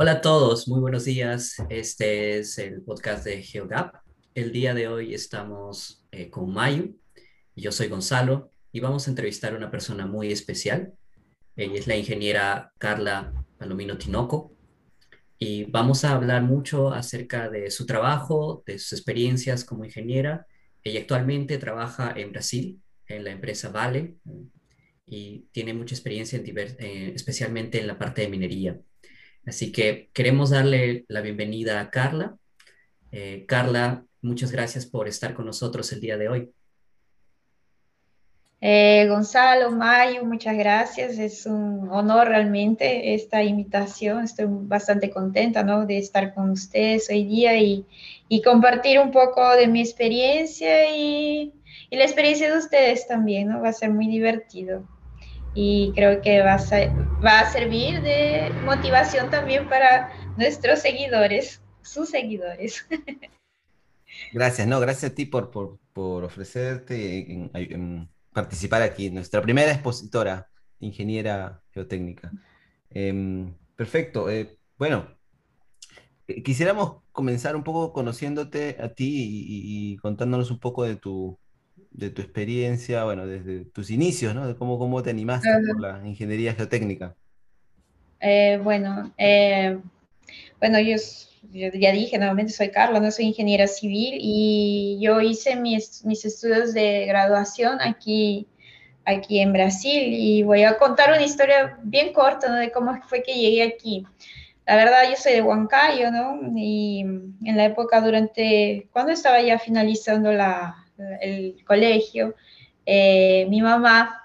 Hola a todos, muy buenos días. Este es el podcast de GeoGap. El día de hoy estamos eh, con Mayu. Yo soy Gonzalo y vamos a entrevistar a una persona muy especial. Ella es la ingeniera Carla Palomino Tinoco y vamos a hablar mucho acerca de su trabajo, de sus experiencias como ingeniera. Ella actualmente trabaja en Brasil, en la empresa Vale, y tiene mucha experiencia, en eh, especialmente en la parte de minería. Así que queremos darle la bienvenida a Carla. Eh, Carla, muchas gracias por estar con nosotros el día de hoy. Eh, Gonzalo, Mayo, muchas gracias. Es un honor realmente esta invitación. Estoy bastante contenta ¿no? de estar con ustedes hoy día y, compartir un poco de mi experiencia y, y, la experiencia de ustedes también. ¿no? Va a ser muy divertido y creo que va a, va a servir de motivación también para nuestros seguidores, sus seguidores. Gracias, no, gracias a ti por, por, por ofrecerte en, participar aquí, nuestra primera expositora, ingeniera geotécnica. Em, perfecto, eh, bueno, eh, quisiéramos comenzar un poco conociéndote a ti y contándonos un poco de tu, de tu experiencia, bueno, desde tus inicios, ¿no? De cómo, cómo te animaste por la ingeniería geotécnica. Eh, bueno, eh, bueno, yo, ya dije, nuevamente soy Carla, no soy ingeniera civil y yo hice mis, mis estudios de graduación aquí, aquí en Brasil y voy a contar una historia bien corta ¿no? de cómo fue que llegué aquí. La verdad, yo soy de Huancayo, ¿no? Y en la época durante, cuando estaba ya finalizando la, el colegio, eh, mi mamá,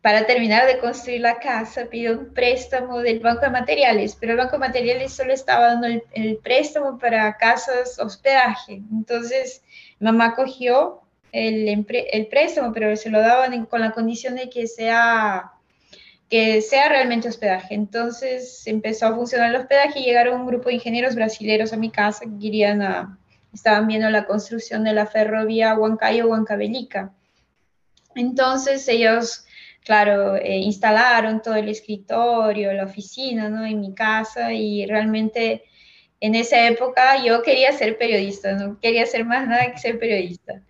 para terminar de construir la casa, pidió un préstamo del Banco de Materiales, pero el Banco de Materiales solo estaba dando el, préstamo para casas hospedaje. Entonces, mamá cogió el, el, préstamo, pero se lo daban con la condición de que sea que sea realmente hospedaje. Entonces empezó a funcionar el hospedaje y llegaron un grupo de ingenieros brasileños a mi casa que querían a, estaban viendo la construcción de la ferrovía Huancayo-Huancavelica. Entonces ellos, claro, eh, instalaron todo el escritorio, la oficina, ¿no? En mi casa y realmente en esa época yo quería ser periodista, no quería ser más nada que ser periodista.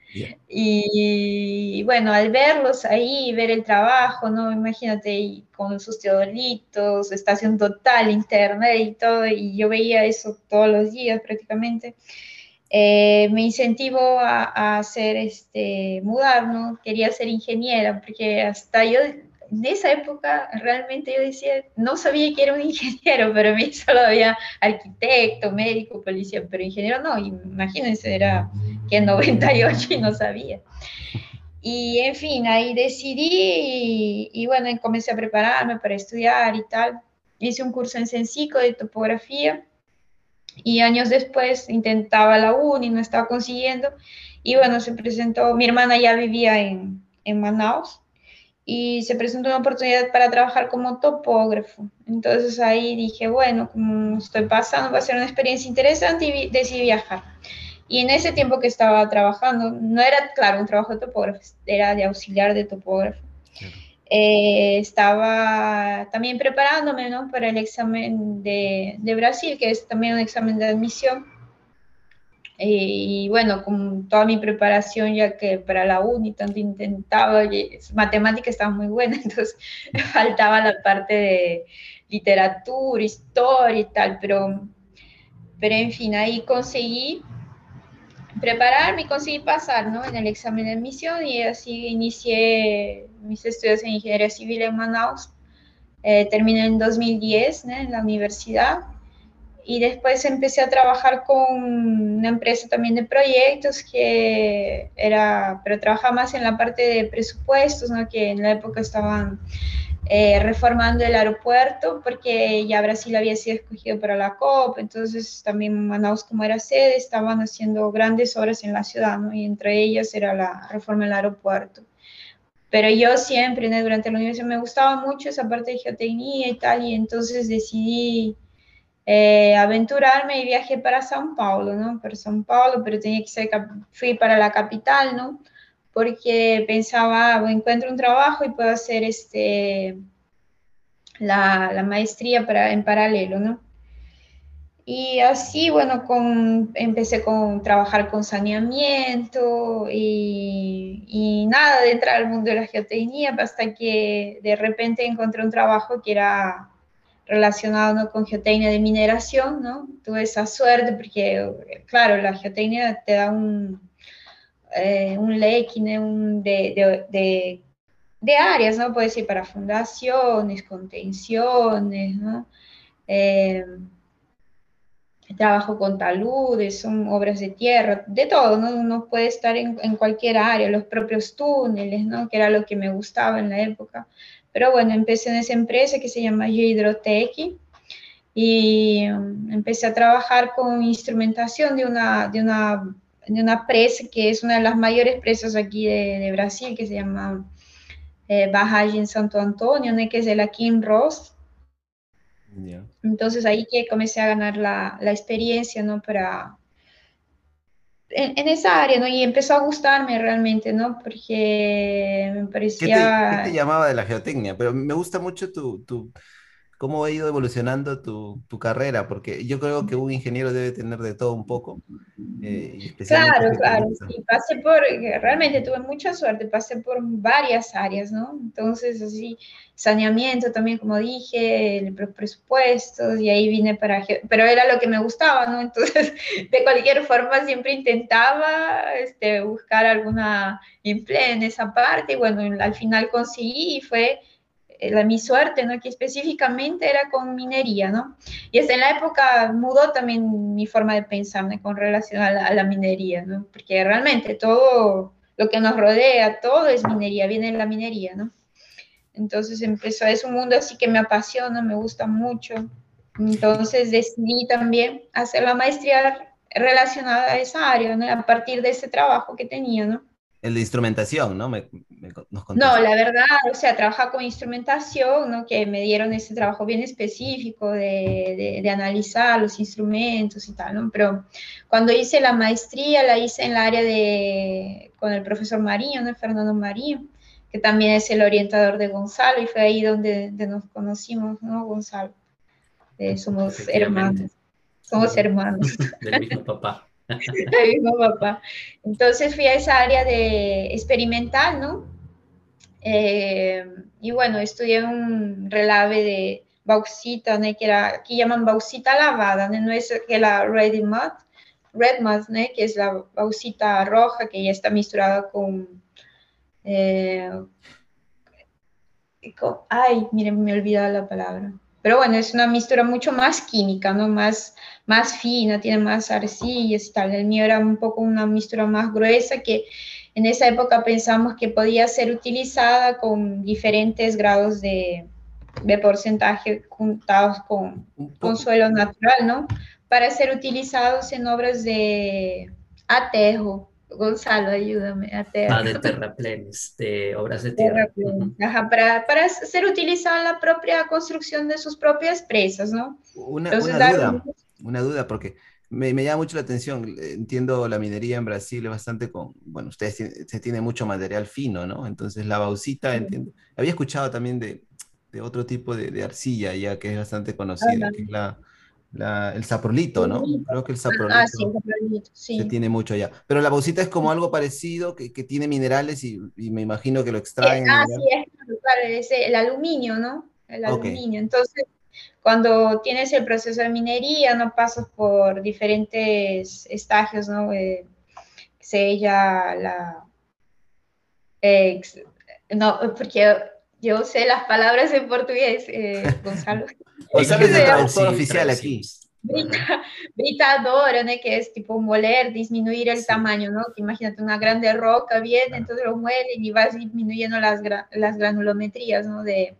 Y, bueno, al verlos ahí, ver el trabajo, ¿no? Imagínate con sus teodolitos, estación total, internet y todo, y yo veía eso todos los días prácticamente. Eh, me incentivó a, hacer este, mudar. Quería ser ingeniera, porque hasta yo, en esa época, realmente yo decía, no sabía que era un ingeniero, pero a mí solo había arquitecto, médico, policía, pero ingeniero no, imagínense, era que en 98 y no sabía. Y en fin, ahí decidí y, y, bueno, comencé a prepararme para estudiar y tal. Hice un curso en Sensico de topografía y años después intentaba la uni, no estaba consiguiendo. Y bueno, se presentó, mi hermana ya vivía en, en Manaus y se presentó una oportunidad para trabajar como topógrafo. Entonces ahí dije, bueno, como estoy pasando, va a ser una experiencia interesante y decidí viajar. Y en ese tiempo que estaba trabajando, no era, claro, un trabajo de topógrafo, era de auxiliar de topógrafo. Eh, estaba también preparándome ¿no? para el examen de, de, Brasil, que es también un examen de admisión. Eh, y bueno, con toda mi preparación, ya que para la uni tanto intentaba, matemática estaba muy buena, entonces faltaba la parte de literatura, historia y tal, pero, pero en fin, ahí conseguí prepararme y conseguí pasar ¿no? en el examen de admisión y así inicié mis estudios en ingeniería civil en Manaus. Eh, terminé en 2010 en la universidad y después empecé a trabajar con una empresa también de proyectos que era, pero trabajaba más en la parte de presupuestos, ¿no? que en la época estaban eh, reformando el aeropuerto porque ya Brasil había sido escogido para la COP, entonces también Manaus como era sede estaban haciendo grandes obras en la ciudad, ¿no? y entre ellas era la reforma del aeropuerto. Pero yo siempre, durante la universidad, me gustaba mucho esa parte de geotecnia y tal, y entonces decidí eh, aventurarme y viajé para São Paulo, ¿no? Para São Paulo, pero tenía que ser, fui para la capital, ¿no? Porque pensaba, encuentro un trabajo y puedo hacer este, la, la maestría para, en paralelo, ¿no? Y así, bueno, con, empecé con trabajar con saneamiento y, y, nada de entrar al mundo de la geotecnia hasta que de repente encontré un trabajo que era relacionado con geotecnia de mineración, ¿no? Tuve esa suerte porque, claro, la geotecnia te da un, eh, un de, de, de, de, áreas, ¿no? Puede ser para fundaciones, contenciones, ¿no? Eh, trabajo con taludes, son obras de tierra, de todo, ¿no? Uno puede estar en, en, cualquier área, los propios túneles, ¿no? Que era lo que me gustaba en la época. Pero bueno, empecé en esa empresa que se llama Hidrotech y um, empecé a trabajar con instrumentación de una, de una, de una presa que es una de las mayores presas aquí de, de Brasil, que se llama eh, en Santo Antonio, ¿no? que es de la Kim Ross. Entonces ahí que comencé a ganar la, la experiencia, ¿no? Para, en, esa área, ¿no? Y empezó a gustarme realmente, ¿no? Porque me parecía... ¿Qué te, llamaba de la geotecnia? Pero me gusta mucho tu, tu cómo ha ido evolucionando tu, tu, carrera, porque yo creo que un ingeniero debe tener de todo un poco. Eh, claro, claro, sí, pasé por, realmente tuve mucha suerte, pasé por varias áreas, ¿no? Entonces, así, saneamiento también, como dije, presupuestos, y ahí vine para, pero era lo que me gustaba, ¿no? Entonces, de cualquier forma, siempre intentaba este, buscar alguna empleo en esa parte, y bueno, al final conseguí y fue eh, la, mi suerte, ¿no? Que específicamente era con minería, ¿no? Y hasta en la época mudó también mi forma de pensar con relación a la, minería, ¿no? Porque realmente todo lo que nos rodea, todo es minería, viene de la minería, ¿no? Entonces empezó, es un mundo así que me apasiona, me gusta mucho. Entonces decidí también hacer la maestría relacionada a esa área, ¿no? A partir de ese trabajo que tenía, ¿no? El de instrumentación, ¿no? Me, no, la verdad, o sea, trabaja con instrumentación, ¿no? Que me dieron ese trabajo bien específico de, de, analizar los instrumentos y tal, ¿no? Pero cuando hice la maestría, la hice en el área de, con el profesor Marín, ¿no? Fernando Marín, que también es el orientador de Gonzalo, y fue ahí donde, nos conocimos, ¿no? Gonzalo. Eh, somos hermanos. Somos hermanos. Del mismo papá. mismo papá. Entonces fui a esa área de experimental, ¿no? Eh, y bueno, estudié un relave de bauxita, ¿no? que era, aquí llaman bauxita lavada, ¿no? es que la ready mud, red mud, ¿no? que es la bauxita roja que ya está misturada con, eh, ay, miren, me he olvidado la palabra. Pero bueno, es una mistura mucho más química, ¿no? Más, más fina, tiene más arcillas y tal. El mío era un poco una mistura más gruesa que en esa época pensamos que podía ser utilizada con diferentes grados de, de porcentaje juntados con, con suelo natural, ¿no? Para ser utilizados en obras de atejo, Gonzalo, ayúdame. A ah, de terraplenes, de obras de tierra. Ajá, para, para, ser utilizado en la propia construcción de sus propias presas, ¿no? Una, una duda, una duda, porque me, me, llama mucho la atención. Entiendo la minería en Brasil es bastante con, bueno, ustedes se tiene mucho material fino, ¿no? Entonces la bauxita, entiendo. Había escuchado también de, de otro tipo de, de, arcilla ya que es bastante conocida, que es la el saprolito, ¿no? Creo que el saprolito, ah, sí, se tiene mucho allá. Pero la bauxita es como algo parecido, que, que tiene minerales y, y, me imagino que lo extraen. Ah, sí, es, claro, es el aluminio, ¿no? El aluminio. Entonces, cuando tienes el proceso de minería, no pasas por diferentes estagios, ¿no? Eh, sella, la... Eh, no, porque yo sé las palabras en portugués, eh, Gonzalo. Gonzalo es el traductor oficial aquí. Britadora, ¿no? que es tipo moler, disminuir el tamaño, ¿no? Que imagínate una grande roca, bien, entonces lo muelen y vas disminuyendo las, las granulometrías, ¿no? De,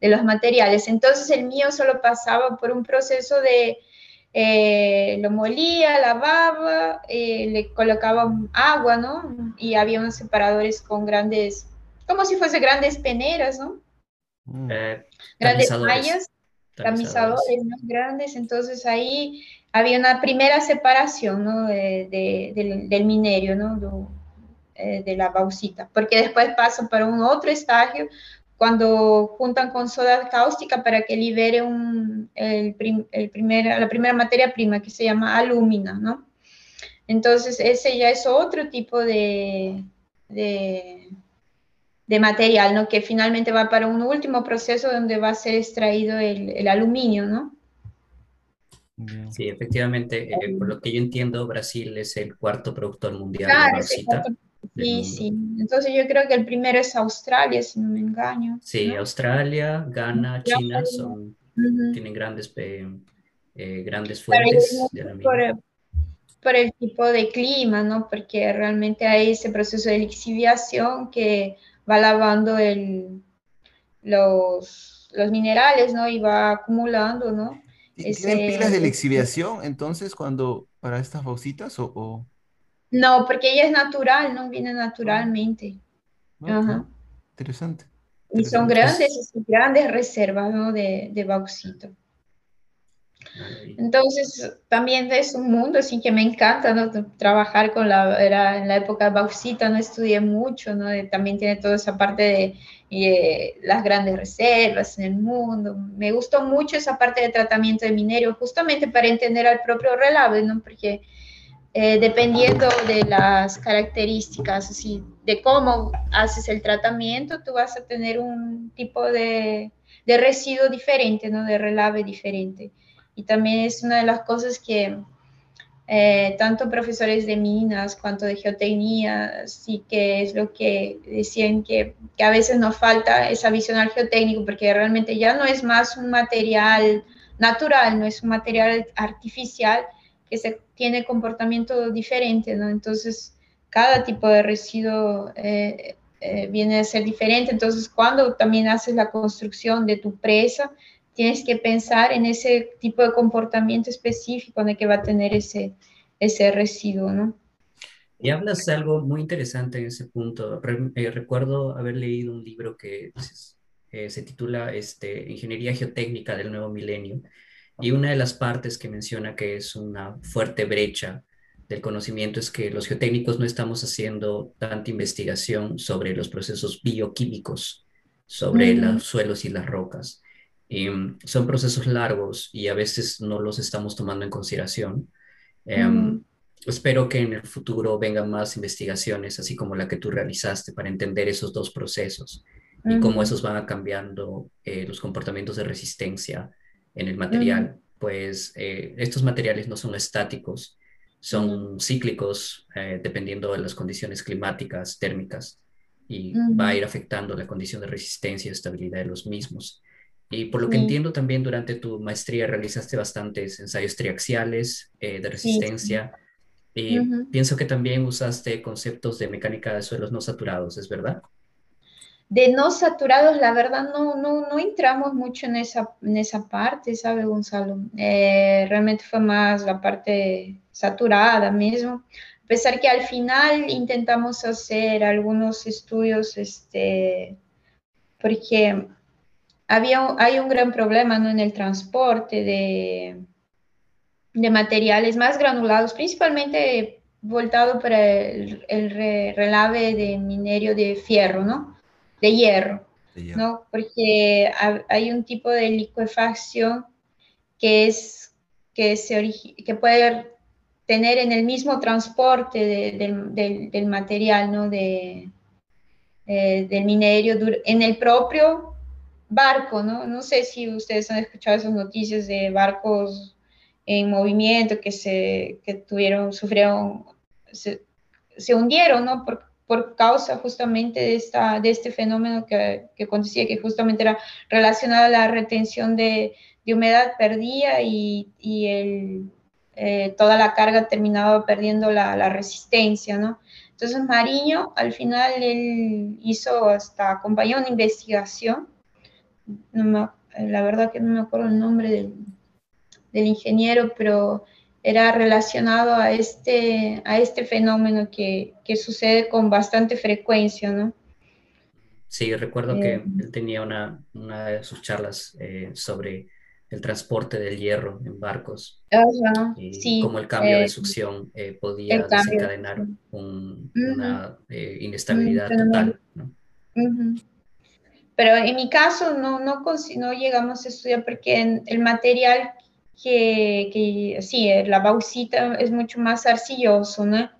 de, los materiales. Entonces el mío solo pasaba por un proceso de, eh, lo molía, lavaba, eh, le colocaba agua, ¿no? Y había unos separadores con grandes, como si fuese grandes peneras, ¿no? Mm. Eh, grandes mallas tamizadores más grandes, entonces ahí había una primera separación ¿no? de, del, del, minerio, ¿no? de, eh, de la bauxita, porque después pasa para un otro estágio cuando juntan con soda cáustica para que libere un, el, la primera materia prima que se llama alúmina, ¿no? Entonces, ese ya es otro tipo de, de, material, ¿no? Que finalmente va para un último proceso donde va a ser extraído el, aluminio, ¿no? Sí, efectivamente, eh, por lo que yo entiendo, Brasil es el cuarto productor mundial de bauxita. Sí, sí. Entonces yo creo que el primero es Australia, si no me engaño. Sí, Australia, Ghana, China son, tienen grandes, eh, eh, grandes fuentes de aluminio por el tipo de clima, ¿no? Porque realmente hay ese proceso de lixiviación que va lavando el, los, los minerales, ¿no? Y va acumulando, ¿no? ¿Tienen pilas de lixiviación entonces cuando para estas bauxitas o, No, porque ella es natural, ¿no? Viene naturalmente. Ajá. Interesante. Y son grandes, grandes reservas, ¿no? De, de bauxito. Entonces, también es un mundo así que me encanta ¿no? trabajar con la, era en la época de bauxita, no estudié mucho, ¿no? también tiene toda esa parte de eh, las grandes reservas en el mundo. Me gustó mucho esa parte de tratamiento de minerio, justamente para entender al propio relave, ¿no? porque eh, dependiendo de las características, así, de cómo haces el tratamiento, tú vas a tener un tipo de, de residuo diferente, ¿no? de relave diferente y también es una de las cosas que eh, tanto profesores de minas cuanto de geotecnia, sí que es lo que decían que, que, a veces nos falta esa visión al geotécnico, porque realmente ya no es más un material natural, no es un material artificial que se tiene comportamiento diferente, ¿no? Entonces, cada tipo de residuo eh, eh, viene a ser diferente. Entonces, cuando también haces la construcción de tu presa, tienes que pensar en ese tipo de comportamiento específico en el que va a tener ese, ese residuo, ¿no? Y hablas de algo muy interesante en ese punto. Eh, recuerdo haber leído un libro que eh, se titula este, Ingeniería Geotécnica del Nuevo Milenio y una de las partes que menciona que es una fuerte brecha del conocimiento es que los geotécnicos no estamos haciendo tanta investigación sobre los procesos bioquímicos, sobre los suelos y las rocas. Em, son procesos largos y a veces no los estamos tomando en consideración. Em, espero que en el futuro vengan más investigaciones, así como la que tú realizaste, para entender esos dos procesos y cómo esos van cambiando eh, los comportamientos de resistencia en el material. Pues eh, estos materiales no son estáticos, son cíclicos eh, dependiendo de las condiciones climáticas, térmicas, y va a ir afectando la condición de resistencia y estabilidad de los mismos. Y por lo que entiendo también durante tu maestría realizaste bastantes ensayos triaxiales eh, de resistencia. Y pienso que también usaste conceptos de mecánica de suelos no saturados, ¿es verdad? De no saturados, la verdad, no, no, no entramos mucho en esa, en esa parte, ¿sabe, Gonzalo? Eh, realmente fue más la parte saturada mismo. A pesar que al final intentamos hacer algunos estudios, este, porque había, hay un gran problema ¿no? en el transporte de, de materiales más granulados, principalmente voltado para el, relave de minerio de fierro, ¿no? De hierro, ¿no? Porque hay un tipo de liquefacción que es que, se que puede tener en el mismo transporte del, material, ¿no? De, eh, del minerio en el propio barco, ¿no? No sé si ustedes han escuchado esas noticias de barcos en movimiento que se que tuvieron, sufrieron, se, hundieron, ¿no? Por, por, causa justamente de, esta, de este fenómeno que, que acontecía, que justamente era relacionado a la retención de, de humedad perdida y, y el, eh, toda la carga terminaba perdiendo la, la, resistencia, ¿no? Entonces Mariño al final él hizo hasta, acompañó una investigación la verdad que no me acuerdo el nombre del, ingeniero, pero era relacionado a este, a este fenómeno que, sucede con bastante frecuencia, ¿no? Sí, recuerdo que eh, él tenía una, de sus charlas eh, sobre el transporte del hierro en barcos y cómo el cambio de eh, succión podía desencadenar una inestabilidad total. ¿no? Pero en mi caso no, no, no llegamos a estudiar porque el material que, que, sí, la bauxita es mucho más arcilloso ¿no?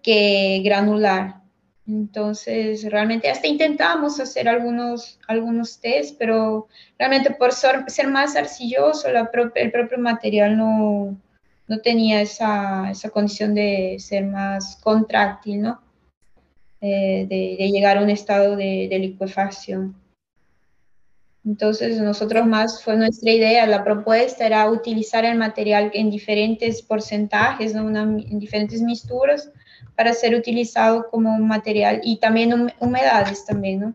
que granular. Entonces, realmente hasta intentamos hacer algunos, algunos test, pero realmente por ser más arcilloso, el propio material no, no tenía esa, esa, condición de ser más contráctil, ¿no? Eh, de, de, llegar a un estado de, de liquefacción. Entonces, nosotros más fue nuestra idea, la propuesta era utilizar el material en diferentes porcentajes, ¿no? en diferentes mixturas, para ser utilizado como material y también humedades también, ¿no?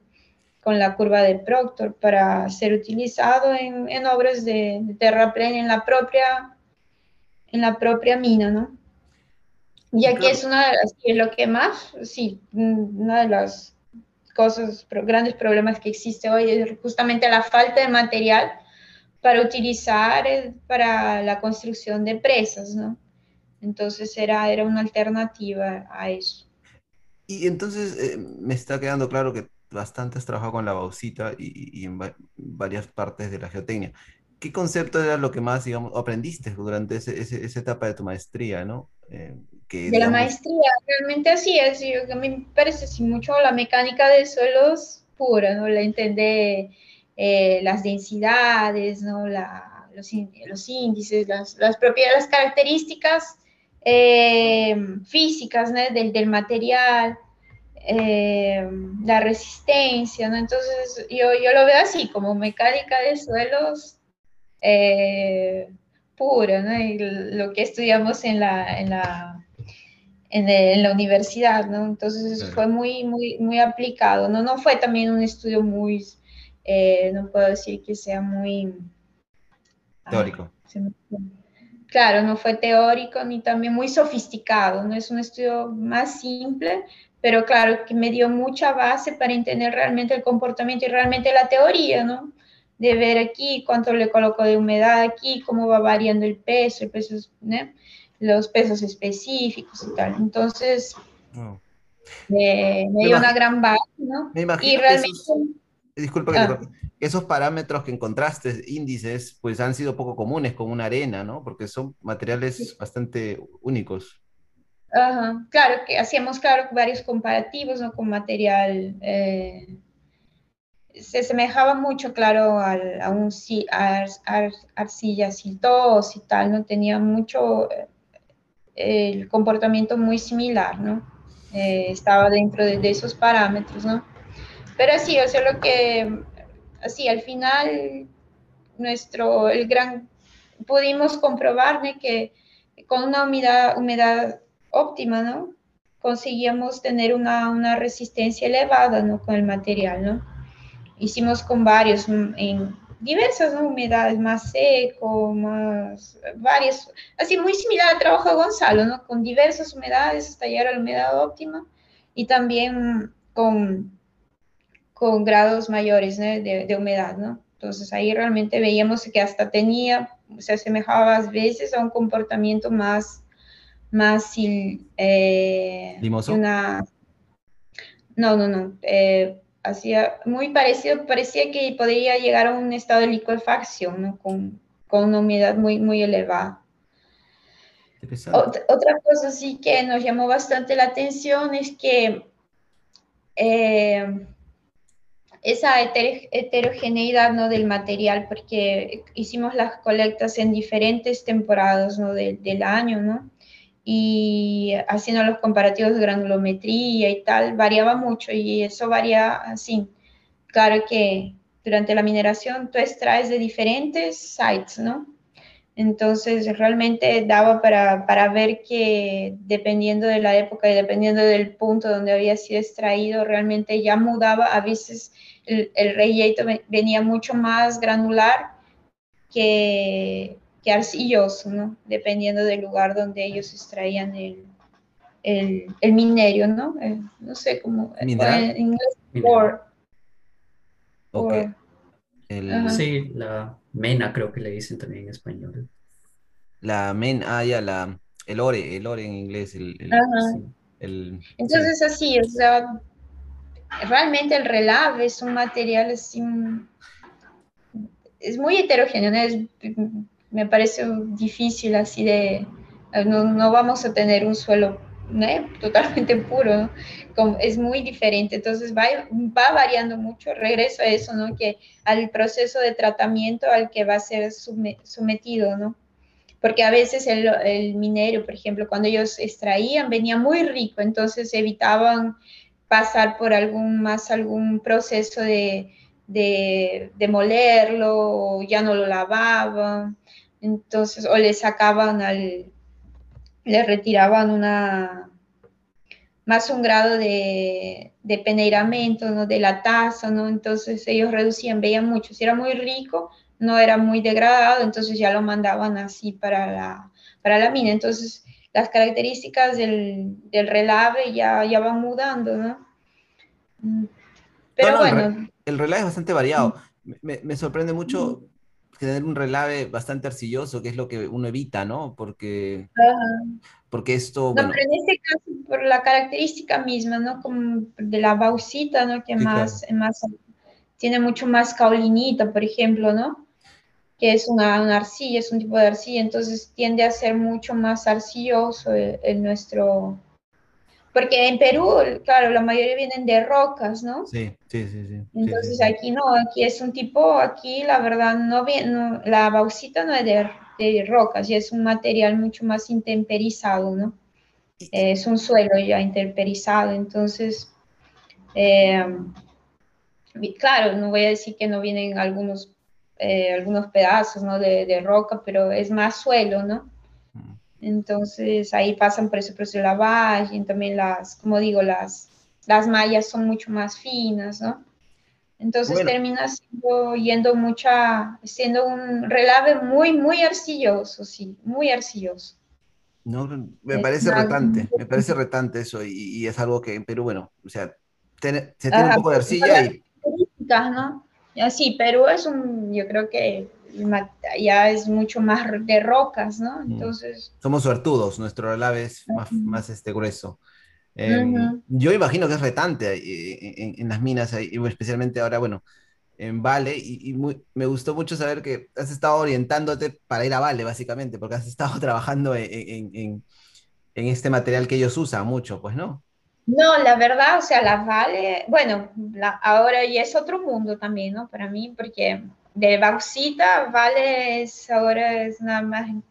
Con la curva de Proctor, para ser utilizado en, en obras de, de terraplén en la propia en la propia mina, ¿no? Ya que es una de las, lo que más, sí, una de las cosas, grandes problemas que existe hoy es justamente la falta de material para utilizar eh, para la construcción de presas, ¿no? Entonces era, era una alternativa a eso. Y entonces eh, me está quedando claro que bastante has trabajado con la bauxita y, en varias partes de la geotecnia. ¿Qué concepto era lo que más, digamos, aprendiste durante esa etapa de tu maestría, ¿no? Eh, de la maestría, realmente así es. Yo, a mí me parece así mucho la mecánica de suelos pura, ¿no? La entender eh, las densidades, ¿no? La, los, los, índices, las, las propiedades, las características eh, físicas ¿no? del, del, material, eh, la resistencia, ¿no? Entonces yo, yo lo veo así, como mecánica de suelos puro, ¿no? Y lo que estudiamos en la, en la, en, la universidad, ¿no? Entonces fue muy, muy, muy aplicado, ¿no? No fue también un estudio muy, eh, no puedo decir que sea muy... Teórico. claro, no fue teórico ni también muy sofisticado, ¿no? Es un estudio más simple, pero claro, que me dio mucha base para entender realmente el comportamiento y realmente la teoría, ¿no? de ver aquí cuánto le coloco de humedad aquí, cómo va variando el peso, el peso los pesos específicos y tal. Entonces, me dio una gran base, ¿no? Me imagino y realmente... Esos, disculpa que ah. esos parámetros que encontraste, índices, pues han sido poco comunes con una arena, ¿no? Porque son materiales bastante únicos. Ajá. Claro, que hacíamos, claro, varios comparativos, ¿no? Con material... Eh, se semejaba mucho, claro, a, un arcilla siltos y tal, ¿no? Tenía mucho eh, el comportamiento muy similar, ¿no? Eh, estaba dentro de, esos parámetros, ¿no? Pero sí, o sea, lo que, así, al final, nuestro, el gran, pudimos comprobar que con una humedad, humedad óptima, ¿no? Conseguíamos tener una, una resistencia elevada, ¿no? Con el material, ¿no? hicimos con varios, en diversas humedades, más seco, más varias, así muy similar al trabajo de Gonzalo, ¿no? Con diversas humedades hasta llegar a la humedad óptima y también con, con grados mayores de, de, humedad, ¿no? Entonces ahí realmente veíamos que hasta tenía, se asemejaba a veces a un comportamiento más, más eh, ¿Limoso? Una, no, no, no. Eh, hacía muy parecido, parecía que podría llegar a un estado de liquefacción, ¿no? con, con, una humedad muy, muy elevada. Otra, cosa sí que nos llamó bastante la atención es que eh, esa heterogeneidad ¿no? del material, porque hicimos las colectas en diferentes temporadas ¿no? del año, ¿no? Y haciendo los comparativos de granulometría y tal, variaba mucho y eso varía así. Claro que durante la mineración tú extraes de diferentes sites, ¿no? Entonces realmente daba para, para, ver que dependiendo de la época y dependiendo del punto donde había sido extraído, realmente ya mudaba, a veces el, el venía mucho más granular que arcilloso, ¿no? Dependiendo del lugar donde ellos extraían el, el, el minerio, ¿no? Eh, no sé cómo. Eh, en inglés, ore. Okay. Sí, la mena creo que le dicen también en español. La mena, ah, ya, la, el ore, el ore en inglés. El, el, el Entonces así, o sea, realmente el relave es un material así, es muy heterogéneo, me parece difícil así de, no, no, vamos a tener un suelo totalmente puro, es muy diferente, entonces va, va variando mucho, regreso a eso, ¿no? que al proceso de tratamiento al que va a ser sometido, ¿no? porque a veces el, el, minero, por ejemplo, cuando ellos extraían, venía muy rico, entonces evitaban pasar por algún más algún proceso de, de, de molerlo, ya no lo lavaban, entonces, o le sacaban al, le retiraban una, más un grado de, de peneiramento, ¿no? de la taza, ¿no? entonces ellos reducían, veían mucho, si era muy rico, no era muy degradado, entonces ya lo mandaban así para la, para la mina, entonces las características del, del relave ya, ya van mudando, ¿no? Mm, pero bueno. El, relave es bastante variado. Me, me sorprende mucho tener un relave bastante arcilloso, que es lo que uno evita, ¿no? Porque, porque esto... No, pero en este caso, por la característica misma, ¿no? Como de la bauxita, ¿no? Que más, más, tiene mucho más caulinita, por ejemplo, ¿no? Que es una, una, arcilla, es un tipo de arcilla, entonces tiende a ser mucho más arcilloso en nuestro, porque en Perú, claro, la mayoría vienen de rocas, ¿no? Sí, sí, sí. sí Entonces aquí no, aquí es un tipo, aquí la verdad no viene, la bauxita no es de, de, rocas, y es un material mucho más intemperizado, ¿no? Es un suelo ya intemperizado, entonces, eh, claro, no voy a decir que no vienen algunos, eh, algunos pedazos, ¿no? De, de roca, pero es más suelo, ¿no? Entonces ahí pasan por ese proceso de lavaje y también las, como digo, las, las mallas son mucho más finas, ¿no? Entonces termina siendo, yendo mucha, siendo un relave muy, muy arcilloso, sí, muy arcilloso. No, me parece retante, me parece retante eso y, es algo que en Perú, bueno, o sea, se tiene un poco de arcilla y... ¿no? Sí, Perú es un, yo creo que ya es mucho más de rocas, ¿no? Mm. Entonces... Somos suertudos, nuestro relave es más, más este, grueso. Em, yo imagino que es retante eh, en, las minas, especialmente ahora, bueno, en Vale, y, me gustó mucho saber que has estado orientándote para ir a Vale, básicamente, porque has estado trabajando en, en este material que ellos usan mucho, pues, ¿no? No, la verdad, o sea, la Vale, bueno, ahora ya es otro mundo también, ¿no? Para mí, porque de bauxita, Vale es ahora es una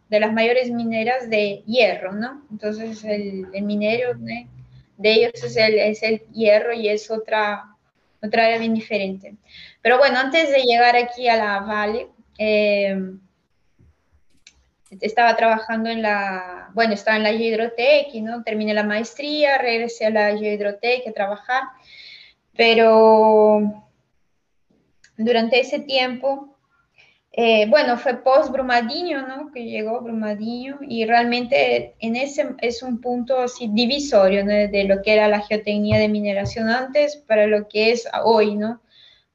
de las mayores mineras de hierro, ¿no? Entonces el, minero de ellos es el, es el hierro y es otra, otra área bien diferente. Pero bueno, antes de llegar aquí a la Vale, eh, estaba trabajando en la, bueno, estaba en la Hidrotec no terminé la maestría, regresé a la Hidrotec a trabajar, pero durante ese tiempo, eh, bueno, fue post Brumadinho, ¿no? Que llegó Brumadinho y realmente en ese es un punto así divisorio de lo que era la geotecnia de mineración antes para lo que es hoy, ¿no?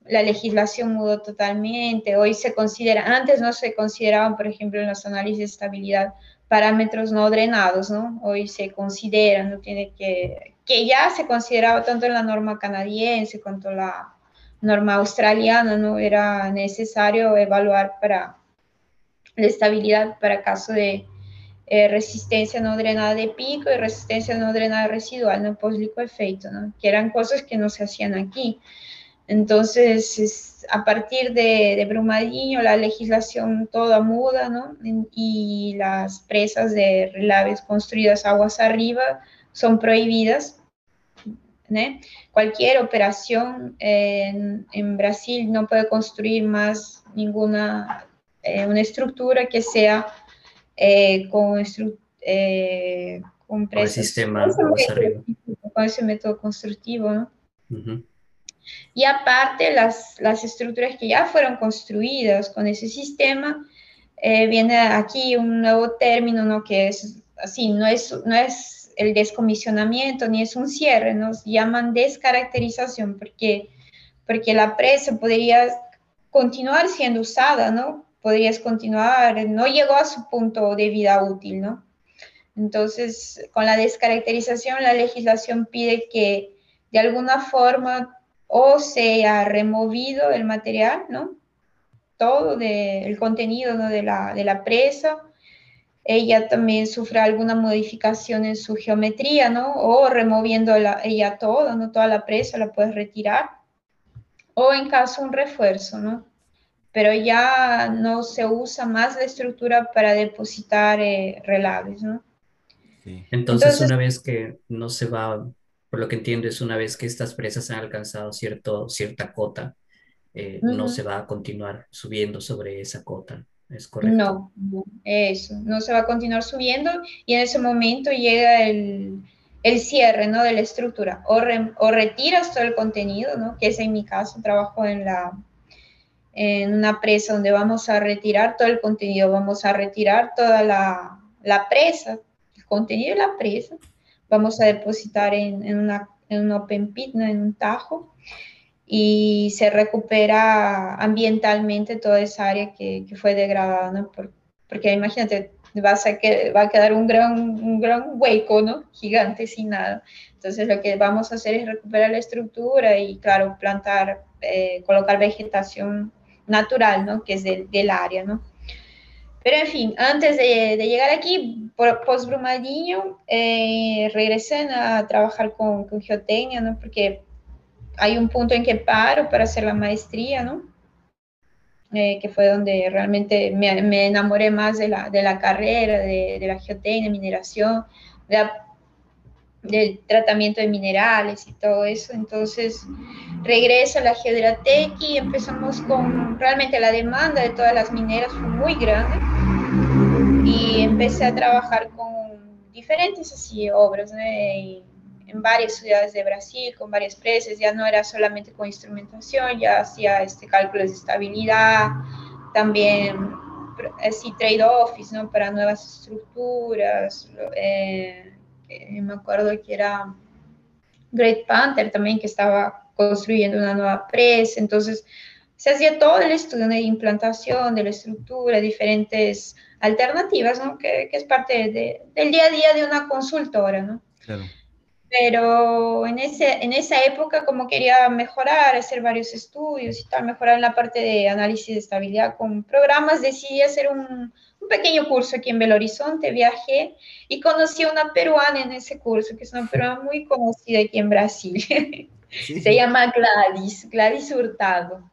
La legislación mudó totalmente. Hoy se considera, antes no se consideraban, por ejemplo, en los análisis de estabilidad parámetros no drenados, ¿no? Hoy se consideran, no tiene que, que ya se consideraba tanto en la norma canadiense cuanto la norma australiana, no era necesario evaluar para la estabilidad para caso de eh, resistencia no drenada de pico y resistencia no drenada residual, no poslico efecto, ¿no? que eran cosas que no se hacían aquí. Entonces, a partir de, de, Brumadinho, la legislación toda muda, ¿no? Y las presas de relaves construidas aguas arriba son prohibidas Cualquier operación en, Brasil no puede construir más ninguna eh, una estructura que sea eh, con, eh, con, sistema con ese método constructivo. Y aparte, las, las estructuras que ya fueron construidas con ese sistema, viene aquí un nuevo término, ¿no? Que es así, no es, no es el descomisionamiento ni es un cierre, nos llaman descaracterización porque, porque la presa podría continuar siendo usada, ¿no? Podrías continuar, no llegó a su punto de vida útil, ¿no? Entonces, con la descaracterización, la legislación pide que, de alguna forma o se ha removido el material, ¿no? Todo el contenido de, la, de la presa, ella también sufre alguna modificación en su geometría, ¿no? O removiendo ella todo, ¿no? Toda la presa la puedes retirar. O en caso un refuerzo, ¿no? Pero ya no se usa más la estructura para depositar eh, relaves, ¿no? Entonces, una vez que no se va, por lo que entiendo, es una vez que estas presas han alcanzado cierto, cierta cota, eh, no se va a continuar subiendo sobre esa cota. ¿Es correcto? No, eso, no se va a continuar subiendo y en ese momento llega el, el cierre ¿no? de la estructura. O, o, retiras todo el contenido, ¿no? que es en mi caso, trabajo en, la, en una presa donde vamos a retirar todo el contenido, vamos a retirar toda la, la presa, el contenido de la presa, vamos a depositar en, en, una, en un open pit, ¿no? en un tajo, y se recupera ambientalmente toda esa área que, que fue degradada, ¿no? porque imagínate, vas a que, va a quedar un gran, un gran hueco, ¿no? Gigante sin nada. Entonces lo que vamos a hacer es recuperar la estructura y, claro, plantar, eh, colocar vegetación natural, ¿no? Que es del, del área, ¿no? Pero en fin, antes de, de llegar aquí, por post Brumadinho, eh, regresé a trabajar con, con geotecnia, ¿no? Porque hay un punto en que paro para hacer la maestría, ¿no? Eh, que fue donde realmente me, me, enamoré más de la, de la carrera, de, de la geotecnia, mineración, de del tratamiento de minerales y todo eso. Entonces, regreso a la Geodratec y empezamos con realmente la demanda de todas las mineras fue muy grande y empecé a trabajar con diferentes así obras, ¿no? En varias ciudades de Brasil, con varias presas, ya no era solamente con instrumentación, ya hacía este, cálculos de estabilidad, también así trade-offs, ¿no? Para nuevas estructuras, eh, eh, me acuerdo que era Great Panther también, que estaba construyendo una nueva presa, entonces se hacía todo el estudio de implantación, de la estructura, diferentes alternativas, ¿no? Que, que es parte de, del día a día de una consultora, ¿no? Claro pero en, ese, en esa época como quería mejorar, hacer varios estudios y tal, mejorar en la parte de análisis de estabilidad con programas, decidí hacer un, un pequeño curso aquí en Belo Horizonte, viajé y conocí a una peruana en ese curso, que es una peruana muy conocida aquí en Brasil. Se llama Gladys, Gladys Hurtado,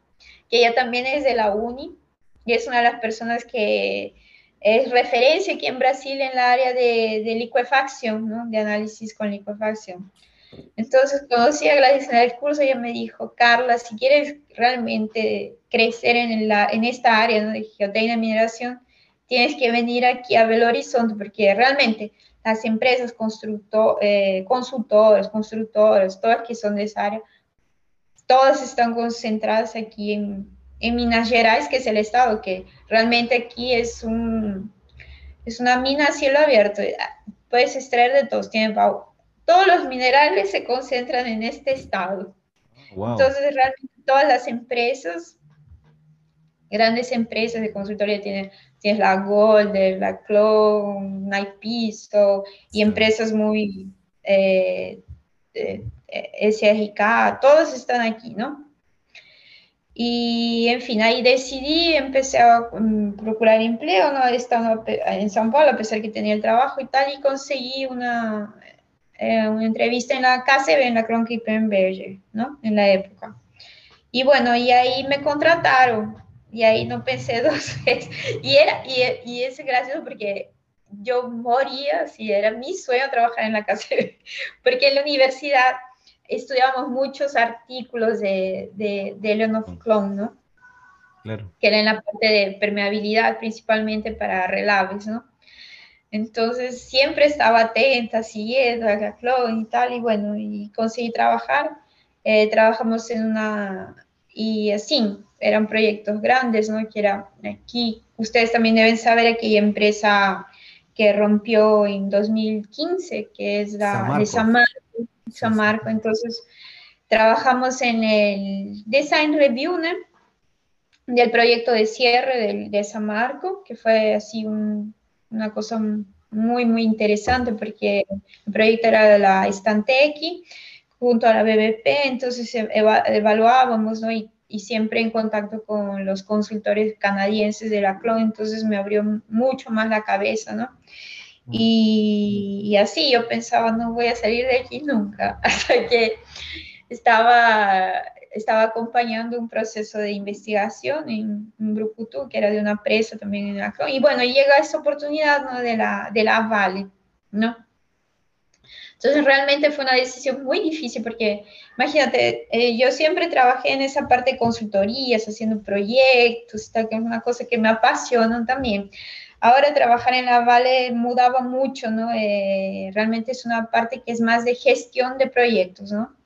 que ella también es de la UNI y es una de las personas que es referencia aquí en Brasil en la área de, de liquefacción, ¿no? de análisis con liquefacción. Entonces, conocí a Gladys en el curso ella me dijo, Carla, si quieres realmente crecer en, la, en esta área ¿no? de geotecnia mineración, tienes que venir aquí a Belo Horizonte, porque realmente las empresas constructor, eh, consultoras, constructoras, todas que son de esa área, todas están concentradas aquí en, en Minas Gerais, que es el estado, que realmente aquí es, un, es una mina a cielo abierto. Puedes extraer de todos, tiene Todos los minerales se concentran en este estado. Entonces, realmente todas las empresas, grandes empresas de consultoría, tienen, tienes la Golder, la Clone, Naipisto, y empresas muy eh, SRK, todos están aquí, ¿no? Y, en fin, ahí decidí, empecé a um, procurar empleo, ¿no? Estando en São Paulo, a pesar que tenía el trabajo y tal, y conseguí una, eh, una entrevista en la KCB, en la Kronkipenberger, ¿no? En la época. Y bueno, y ahí me contrataron, y ahí no pensé dos veces. Y, era, y, y es gracioso porque yo moría, si era mi sueño trabajar en la KCB, porque en la universidad estudiamos muchos artículos de, de, de Klon, ¿no? Claro. Que era en la parte de permeabilidad, principalmente para relaves, ¿no? Entonces siempre estaba atenta, siguiendo a Clon y tal, y bueno, y conseguí trabajar. Eh, trabajamos en una, y así, eran proyectos grandes, ¿no? Que era aquí, ustedes también deben saber aquella empresa que rompió en 2015, que es la de San Marcos San Marco. Entonces, trabajamos en el Design Review del proyecto de cierre de, San Marco, que fue así una cosa muy, muy interesante porque el proyecto era de la Stanteki, junto a la BBP, entonces evaluábamos, ¿no? Y, y, siempre en contacto con los consultores canadienses de la CLON, entonces me abrió mucho más la cabeza, ¿no? Y, y, así yo pensaba, no voy a salir de aquí nunca, hasta que estaba, estaba acompañando un proceso de investigación en, en Brucutu, que era de una presa también en la CLON, y bueno, llega esa oportunidad, ¿no? De la, de la Vale, ¿no? Entonces realmente fue una decisión muy difícil porque, imagínate, eh, yo siempre trabajé en esa parte de consultorías, haciendo proyectos, tal, que es una cosa que me apasiona también. Ahora trabajar en la Vale mudaba mucho, ¿no? Eh, realmente es una parte que es más de gestión de proyectos, ¿no?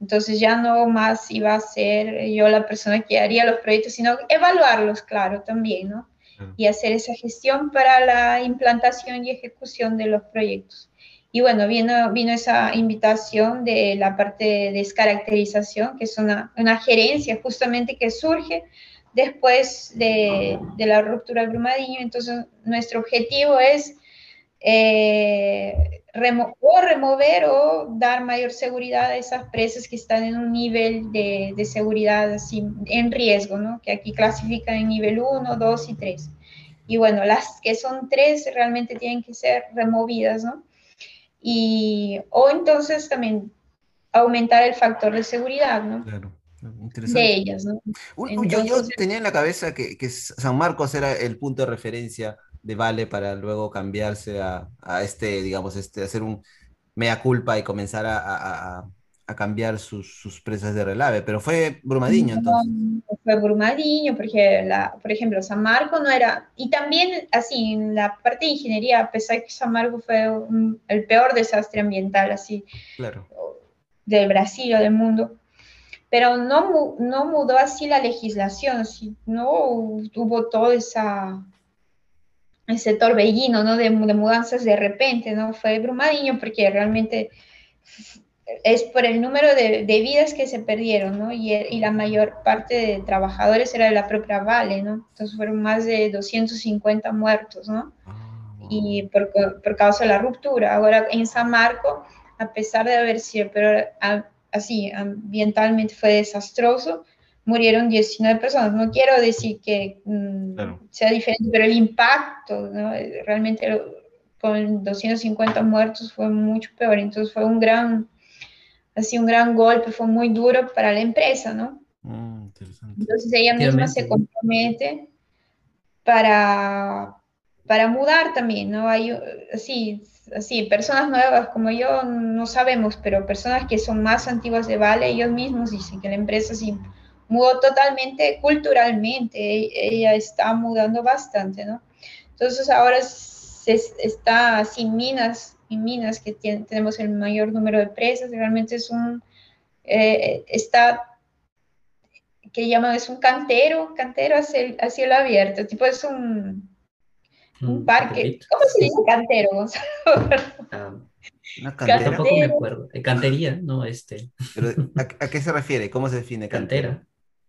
Entonces ya no más iba a ser yo la persona que haría los proyectos, sino evaluarlos, claro, también, ¿no? Y hacer esa gestión para la implantación y ejecución de los proyectos. Y bueno, vino, vino esa invitación de la parte de descaracterización, que es una, una gerencia justamente que surge después de, de, la ruptura del Brumadinho. Entonces, nuestro objetivo es eh, o remover o dar mayor seguridad a esas presas que están en un nivel de, de seguridad así, en riesgo, ¿no? que aquí clasifican en nivel 1, 2 y 3. Y bueno, las que son 3 realmente tienen que ser removidas, ¿no? y, o entonces también aumentar el factor de seguridad, ¿no? Claro. Interesante. De ellas, ¿no? yo, tenía en la cabeza que, que, San Marcos era el punto de referencia de Vale para luego cambiarse a, a este, digamos, este, hacer un mea culpa y comenzar a, a, a cambiar sus, sus, presas de relave, pero fue Brumadinho entonces. No, fue Brumadinho, porque la, por ejemplo, San Marco no era, y también así, en la parte de ingeniería, a pesar que San Marco fue el peor desastre ambiental así claro. del Brasil o del mundo, pero no, no mudó así la legislación, no hubo todo esa, ese torbellino ¿no? de, de mudanzas de repente, ¿no? Fue Brumadinho porque realmente es por el número de, de, vidas que se perdieron, ¿no? Y, y, la mayor parte de trabajadores era de la propia Vale, ¿no? Entonces fueron más de 250 muertos, ¿no? Ah, y por, por, causa de la ruptura. Ahora en San Marco, a pesar de haber sido, pero así, ambientalmente fue desastroso, murieron 19 personas. No quiero decir que mm, claro. sea diferente, pero el impacto, ¿no? Realmente con 250 muertos fue mucho peor. Entonces fue un gran así un gran golpe, fue muy duro para la empresa, ¿no? Mm, Entonces ella misma se compromete para, para mudar también, ¿no? Hay así, así, personas nuevas como yo no sabemos, pero personas que son más antiguas de Vale, ellos mismos dicen que la empresa sí mudó totalmente culturalmente, e, ella está mudando bastante, ¿no? Entonces ahora se está sin minas Minas, que tenemos el mayor número de presas, realmente es un, eh, está, que llaman, es un cantero, cantero el, hacia el abierto, tipo es un, un mm, parque. ¿Cómo se dice cantero, ah, una cantera. Tampoco me acuerdo. Eh, cantería, no, este. Pero, ¿a, qué se refiere? ¿Cómo se define cantera?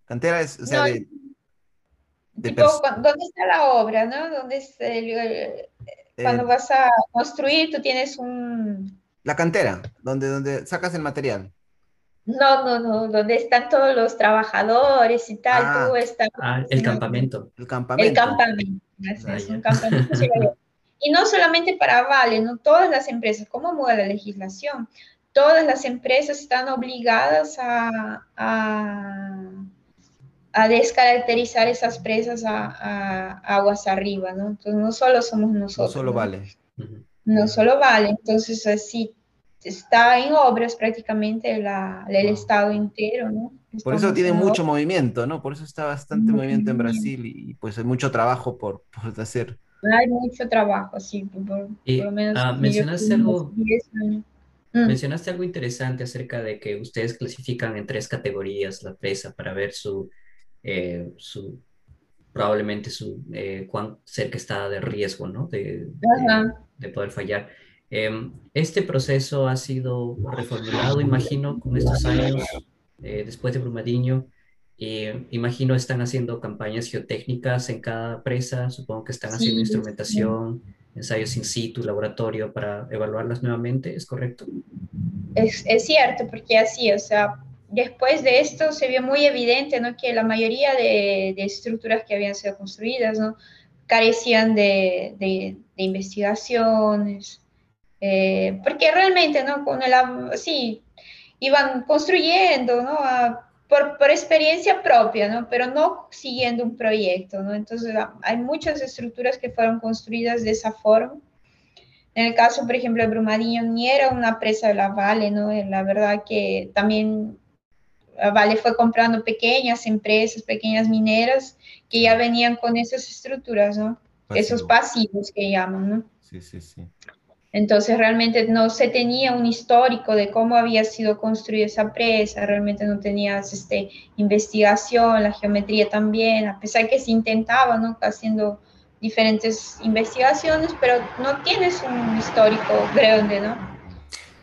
Cantera, es, o sea, de, tipo, ¿dónde está la obra, no? ¿Dónde es el, cuando eh, vas a construir, tú tienes un... La cantera, donde, donde sacas el material. No, no, no, donde están todos los trabajadores y tal, ah, tú estás... Ah, el campamento. El campamento. El campamento, es un campamento. y no solamente para Vale, no todas las empresas, ¿cómo mueve la legislación? Todas las empresas están obligadas a, a a descaracterizar esas presas a, aguas arriba, ¿no? Entonces no solo somos nosotros. No solo vale. No solo vale, entonces así está en obras prácticamente la, el Estado entero, ¿no? por eso tiene mucho movimiento, ¿no? Por eso está bastante movimiento en Brasil y, pues hay mucho trabajo por, por hacer. Hay mucho trabajo, sí, por, y, lo menos. Ah, mencionaste algo. Mm. Mencionaste algo interesante acerca de que ustedes clasifican en tres categorías la presa para ver su eh, su, probablemente su, eh, cuán cerca está de riesgo, ¿no? De, de, poder fallar. Em, este proceso ha sido reformulado, imagino, con estos años, eh, después de Brumadinho. imagino están haciendo campañas geotécnicas en cada presa, supongo que están haciendo instrumentación, ensayos in situ, laboratorio para evaluarlas nuevamente, ¿es correcto? es, es, cierto, porque así, o sea, después de esto se vio muy evidente, ¿no? Que la mayoría de, de estructuras que habían sido construidas, ¿no? Carecían de, de, de investigaciones, eh, porque realmente, ¿no? Con el, sí, iban construyendo, ¿no? A, por, por, experiencia propia, ¿no? Pero no siguiendo un proyecto, ¿no? Entonces, hay muchas estructuras que fueron construidas de esa forma. En el caso, por ejemplo, de Brumadinho, ni era una presa de la Vale, ¿no? La verdad que también la Vale fue comprando pequeñas empresas, pequeñas mineras que ya venían con esas estructuras, ¿no? Pasivo. Esos pasivos que llaman, ¿no? Sí, sí, sí. Entonces realmente no se tenía un histórico de cómo había sido construida esa presa, realmente no tenías este, investigación, la geometría también, a pesar que se intentaba, ¿no? Haciendo diferentes investigaciones, pero no tienes un histórico grande, ¿no?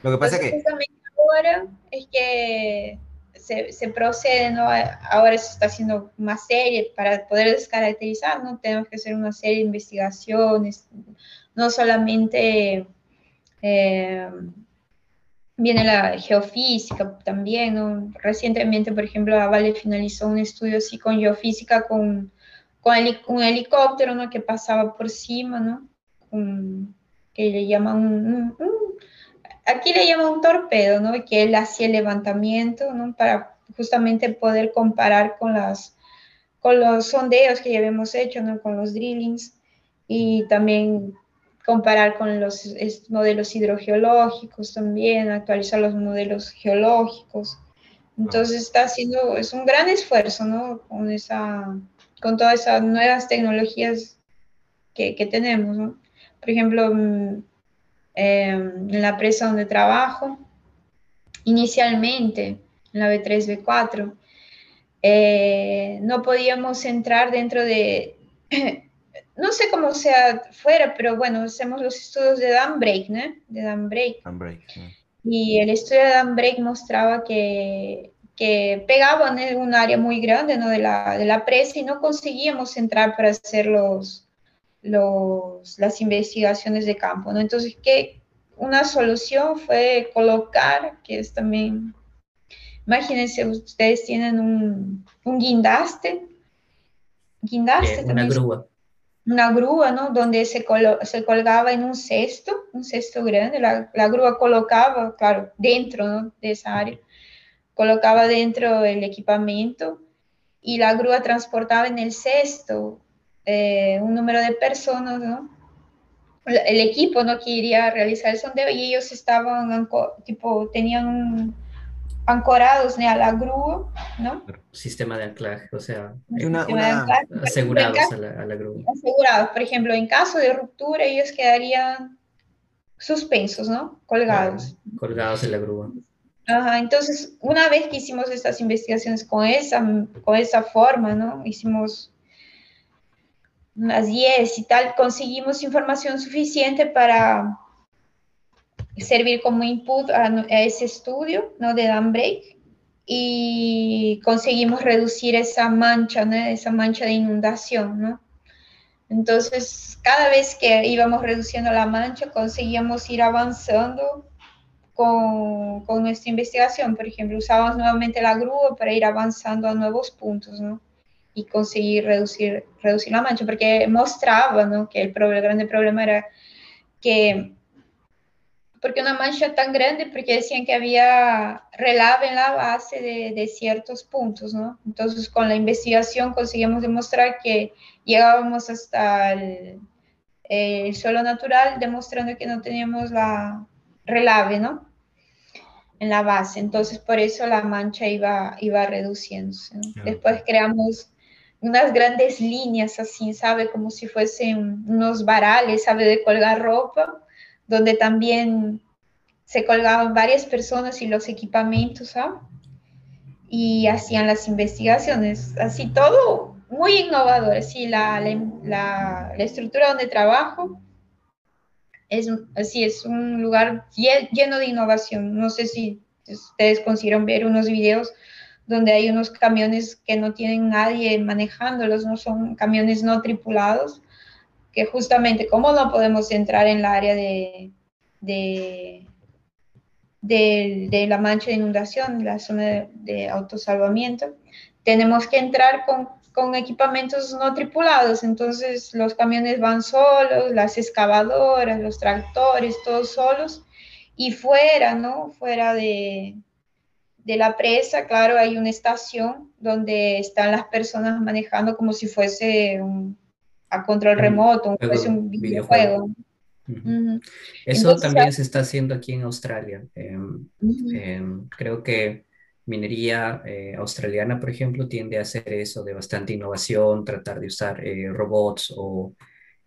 Lo que pasa Entonces, que... Ahora es que se, se, procede, ¿no? Ahora se está haciendo una serie para poder descaracterizar, ¿no? Tenemos que hacer una serie de investigaciones, no solamente eh, viene la geofísica también, ¿no? Recientemente, por ejemplo, la Vale finalizó un estudio así con geofísica con, con un helicóptero, ¿no? Que pasaba por cima, ¿no? Que le llaman un, un, un, aquí le llaman un torpedo, ¿no? Que él hacía el levantamiento, ¿no? Para justamente poder comparar con las con los sondeos que ya habíamos hecho, ¿no? Con los drillings y también comparar con los modelos hidrogeológicos también, actualizar los modelos geológicos. Entonces está haciendo, es un gran esfuerzo, ¿no? Con, esa, con todas esas nuevas tecnologías que, que tenemos, ¿no? Por ejemplo, eh, en la presa donde trabajo, inicialmente, en la B3, B4, eh, no podíamos entrar dentro de no sé cómo sea fuera, pero bueno, hacemos los estudios de Dan Break, ¿no? De Dan Break. Dan Break sí. Y el estudio de Dan Break mostraba que, que pegaban en un área muy grande ¿no? de, la, de la presa y no conseguíamos entrar para hacer los, los, las investigaciones de campo, ¿no? Entonces, ¿qué? Una solución fue colocar, que es también, imagínense, ustedes tienen un, un guindaste, guindaste. Una grúa una grúa, ¿no? Donde se, colo se colgaba en un cesto, un cesto grande, la, la, grúa colocaba, claro, dentro ¿no? de esa área, colocaba dentro el equipamiento y la grúa transportaba en el cesto eh, un número de personas, ¿no? El equipo, ¿no? Que iría a realizar el sondeo y ellos estaban, tipo, tenían un, ancorados ¿no? a la grúa, ¿no? Sistema de anclaje, o sea, una, una... Anclaje, asegurados caso, a, la, a, la, grúa. Asegurados, por ejemplo, en caso de ruptura ellos quedarían suspensos, ¿no? Colgados. Ah, colgados en la grúa. Ajá, entonces, una vez que hicimos estas investigaciones con esa, con esa forma, ¿no? Hicimos unas 10 y tal, conseguimos información suficiente para servir como input a, a ese estudio ¿no? de Dan Break y conseguimos reducir esa mancha, ¿no? esa mancha de inundación. ¿no? Entonces, cada vez que íbamos reduciendo la mancha, conseguíamos ir avanzando con, con, nuestra investigación. Por ejemplo, usábamos nuevamente la grúa para ir avanzando a nuevos puntos, ¿no? Y conseguir reducir, reducir la mancha, porque mostraba, ¿no? Que el, problema, el grande problema era que porque una mancha tan grande? Porque decían que había relave en la base de, de, ciertos puntos, ¿no? Entonces, con la investigación conseguimos demostrar que llegábamos hasta el, el suelo natural, demostrando que no teníamos la relave, ¿no? En la base. Entonces, por eso la mancha iba, iba reduciéndose. ¿no? Después creamos unas grandes líneas así, ¿sabe? Como si fuesen unos varales, ¿sabe? De colgar ropa donde también se colgaban varias personas y los equipamientos, ¿sabes? Y hacían las investigaciones, así todo muy innovador, así la, la estructura donde trabajo es así, es un lugar lleno de innovación. No sé si ustedes consiguieron ver unos videos donde hay unos camiones que no tienen nadie manejándolos, no son camiones no tripulados, que justamente como no podemos entrar en el área de, de, de, la mancha de inundación, la zona de, autosalvamiento, tenemos que entrar con, con, equipamientos no tripulados, entonces los camiones van solos, las excavadoras, los tractores, todos solos, y fuera, ¿no? Fuera de, de la presa, claro, hay una estación donde están las personas manejando como si fuese un, a control remoto, un videojuego. Eso también se está haciendo aquí en Australia. Em, em, creo que minería eh, australiana, por ejemplo, tiende a hacer eso de bastante innovación, tratar de usar eh, robots o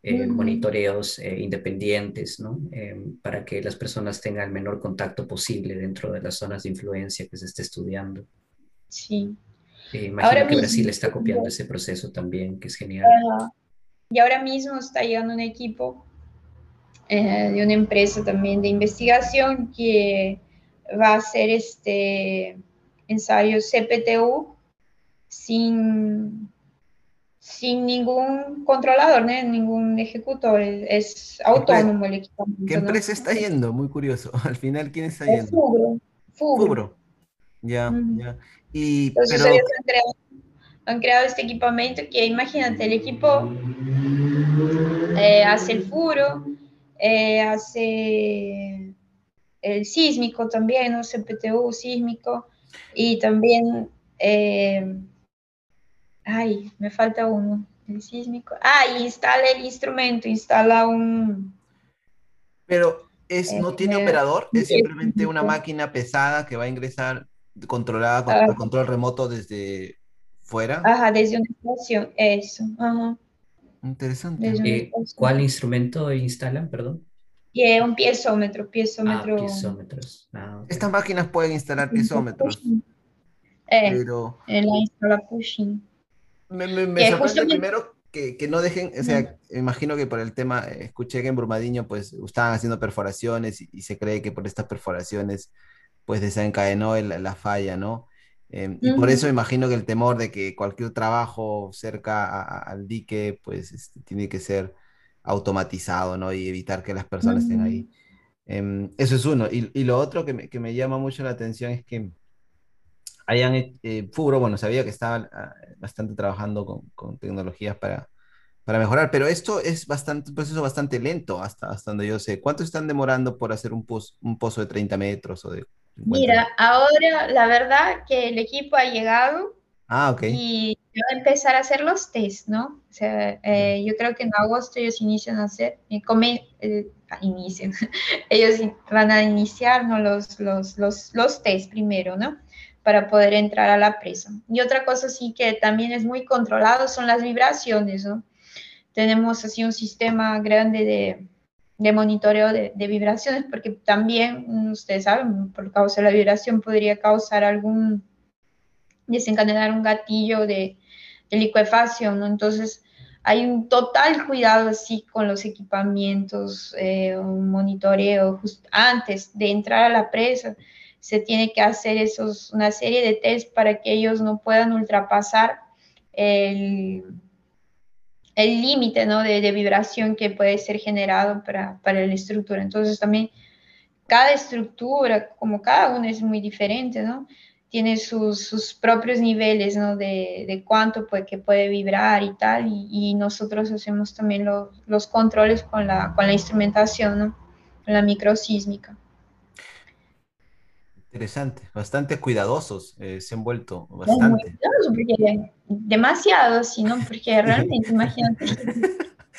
eh, monitoreos independientes, ¿no? Em, para que las personas tengan el menor contacto posible dentro de las zonas de influencia que se esté estudiando. Sí. imagino que Brasil está copiando ese proceso también, que es genial. Y ahora mismo está llegando un equipo eh, de una empresa también de investigación que va a hacer este ensayo CPTU sin, sin ningún controlador, ningún ejecutor, es autónomo el equipamiento. ¿Qué empresa está yendo? Muy curioso. Al final, ¿quién está yendo? Fubro. Fubro. Ya, ya. Y, pero... han, creado, este equipamiento que imagínate, el equipo eh, hace el furo, eh, hace el sísmico también, ¿no? CPTU sísmico, y también, eh, ay, me falta uno, el sísmico. Ah, instala el instrumento, instala un... Pero es, no tiene eh, operador, es simplemente una máquina pesada que va a ingresar controlada con ah. control remoto desde fuera. Ajá, desde una estación, eso. Ajá. Interesante. Eh, ¿Cuál instrumento instalan, perdón? Y un piezómetro, piezómetro. Ah, piezómetros. Ah, Estas máquinas pueden instalar piezómetros. Eh, pero... la instala Pushing. Me, me, sorprende primero que, que, no dejen, o sea, imagino que por el tema, escuché que en Brumadinho pues estaban haciendo perforaciones y, se cree que por estas perforaciones pues desencadenó la falla, ¿no? Em, y por eso imagino que el temor de que cualquier trabajo cerca al dique, pues este, tiene que ser automatizado, ¿no? Y evitar que las personas estén ahí. Em, eso es uno. Y, lo otro que me, que me, llama mucho la atención es que hayan, eh, Fubro, bueno, sabía que estaba ah, bastante trabajando con, con, tecnologías para, para mejorar, pero esto es bastante, un proceso bastante lento hasta, hasta donde yo sé. ¿Cuánto están demorando por hacer un, un pozo de 30 metros o de Mira, ahora la verdad que el equipo ha llegado ah, ok. y va a empezar a hacer los test, ¿no? O sea, eh, yo creo que en agosto ellos inician a hacer, eh, come, eh, ah, inician, ellos van a iniciar ¿no? los, los, los, los test primero, ¿no? Para poder entrar a la presa. Y otra cosa sí que también es muy controlado son las vibraciones, ¿no? Tenemos así un sistema grande de, de monitoreo de, vibraciones, porque también, mm, ustedes saben, por causa de la vibración podría causar algún, desencadenar un gatillo de, de liquefacción, ¿no? Entonces, hay un total cuidado así con los equipamientos, eh, un monitoreo antes de entrar a la presa, se tiene que hacer esos, una serie de test para que ellos no puedan ultrapasar el, el límite ¿no? de, vibración que puede ser generado para, para, la estructura. Entonces también cada estructura, como cada una es muy diferente, ¿no? tiene sus, sus propios niveles ¿no? de, de, cuánto puede, que puede vibrar y tal, y, nosotros hacemos también los controles con la, con la instrumentación, ¿no? con la microsísmica. Interesante, bastante cuidadosos eh, se han vuelto, bastante. demasiado, sí, ¿no? Porque realmente, imagínate,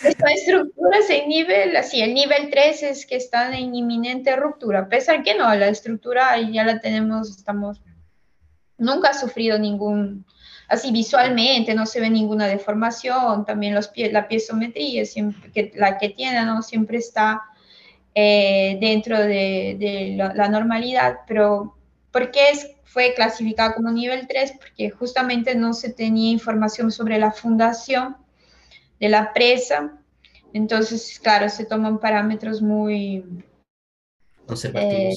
esta estructura en nivel, así, el nivel 3 es que están en inminente ruptura, a pesar que no, la estructura ya la tenemos, estamos, nunca ha sufrido ningún, así visualmente, no se ve ninguna deformación, también los pie, la piezometría, siempre, que, la que tiene, ¿no? Siempre está eh, dentro de, la, normalidad, pero ¿por qué es, fue clasificado como nivel 3? Porque justamente no se tenía información sobre la fundación de la presa, entonces, claro, se toman parámetros muy eh,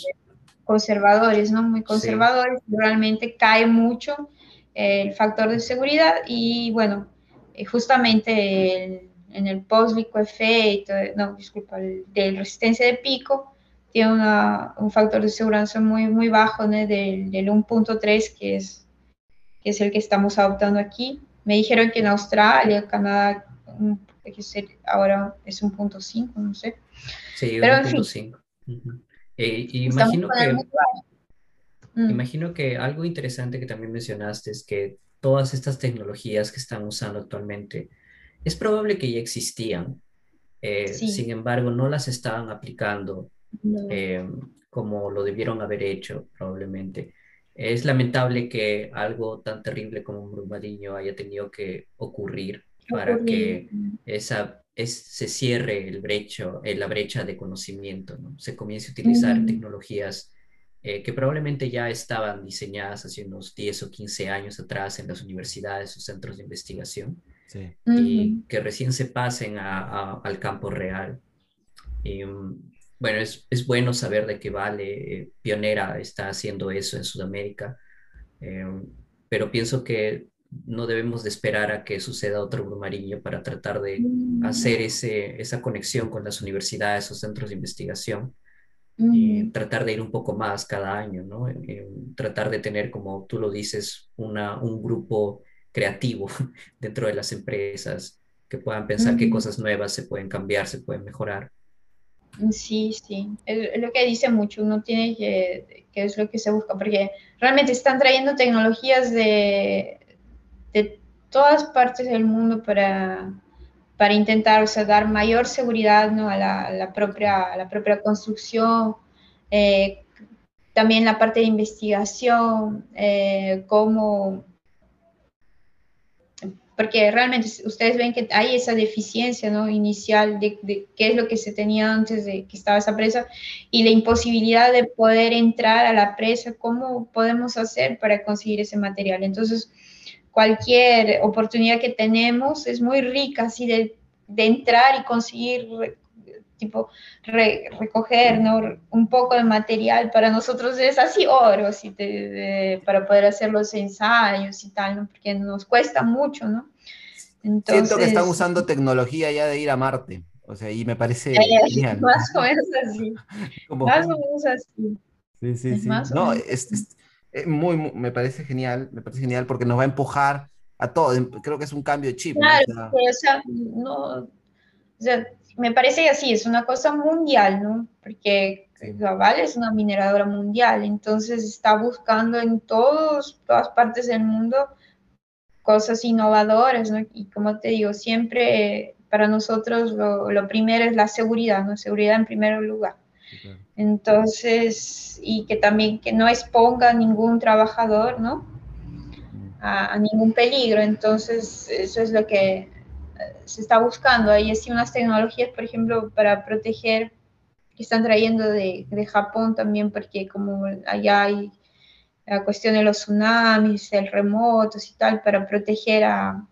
conservadores, ¿no? Muy conservadores, realmente cae mucho el factor de seguridad y bueno, eh, justamente el, en el post efecto, no, disculpa, de resistencia de pico, tiene un factor de seguridad muy, muy bajo, ¿no? del, del 1.3, que es, que es el que estamos adoptando aquí. Me dijeron que en Australia, Canadá, ahora es un punto 5, no sé. Sí, Pero, un punto 5. Eh, imagino que, mm. imagino que algo interesante que también mencionaste es que todas estas tecnologías que están usando actualmente es probable que ya existían, eh, sin embargo no las estaban aplicando eh, como lo debieron haber hecho probablemente. Es lamentable que algo tan terrible como un brumadillo haya tenido que ocurrir para que esa, se cierre el brecho, eh, la brecha de conocimiento, ¿no? se comience a utilizar tecnologías eh, que probablemente ya estaban diseñadas hace unos 10 o 15 años atrás en las universidades o centros de investigación y que recién se pasen al campo real. Y, mm, bueno, es, es, bueno saber de que Vale, eh, pionera, está haciendo eso en Sudamérica, pero pienso que no debemos de esperar a que suceda otro brumarillo para tratar de mm. hacer ese, esa conexión con las universidades o centros de investigación y tratar de ir un poco más cada año, ¿no? tratar de tener, como tú lo dices, una, un grupo creativo dentro de las empresas que puedan pensar qué cosas nuevas se pueden cambiar, se pueden mejorar. Sí, sí, es, lo que dice mucho, uno tiene que, que es lo que se busca, porque realmente están trayendo tecnologías de, de todas partes del mundo para, para intentar o sea, dar mayor seguridad ¿no? a, la, propia, la propia construcción, eh, también la parte de investigación, eh, cómo porque realmente ustedes ven que hay esa deficiencia ¿no? inicial de, de, qué es lo que se tenía antes de que estaba esa presa y la imposibilidad de poder entrar a la presa, cómo podemos hacer para conseguir ese material. Entonces, cualquier oportunidad que tenemos es muy rica así de, de entrar y conseguir tipo recoger ¿no? un poco de material para nosotros es así oro así para poder hacer los ensayos y tal porque nos cuesta mucho no Entonces, siento que están usando tecnología ya de ir a Marte o sea y me parece genial más o menos así más o menos así sí sí sí no es, eh, muy, me parece genial, me parece genial porque nos va a empujar a todos. Em, creo que es un cambio de chip. Claro, o sea, no, o sea, me parece así, es una cosa mundial, ¿no? Porque Global es una mineradora mundial, entonces está buscando en todos, todas partes del mundo cosas innovadoras, ¿no? Y como te digo, siempre para nosotros lo, lo primero es la seguridad, ¿no? Seguridad en primer lugar. Entonces, y que también que no exponga a ningún trabajador, ¿no? A, ningún peligro. Entonces, eso es lo que eh, se está buscando. Hay así unas tecnologías, por ejemplo, para proteger, que están trayendo de, de Japón también, porque como allá hay la cuestión de los tsunamis, terremotos y tal, para proteger a,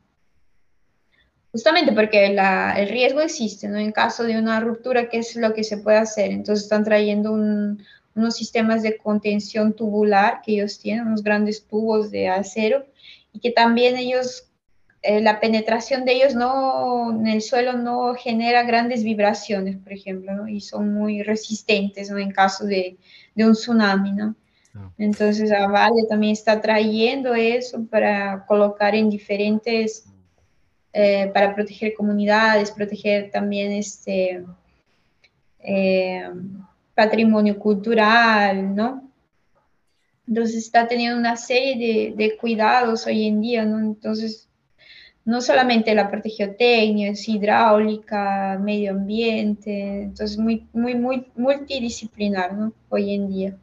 Justamente porque el riesgo existe, ¿no? En caso de una ruptura, ¿qué es lo que se puede hacer? Entonces están trayendo unos sistemas de contención tubular que ellos tienen, unos grandes tubos de acero, y que también ellos, eh, la penetración de ellos no, en el suelo no genera grandes vibraciones, por ejemplo. Y son muy resistentes, ¿no? En caso de, de un tsunami, ¿no? Ah. Entonces, a Vale también está trayendo eso para colocar en diferentes eh, para proteger comunidades, proteger también este eh, patrimonio cultural, ¿no? Entonces está teniendo una serie de, cuidados hoy en día, ¿no? Entonces, no solamente la parte es hidráulica, medio ambiente, entonces muy, muy, muy multidisciplinar, ¿no? Hoy en día.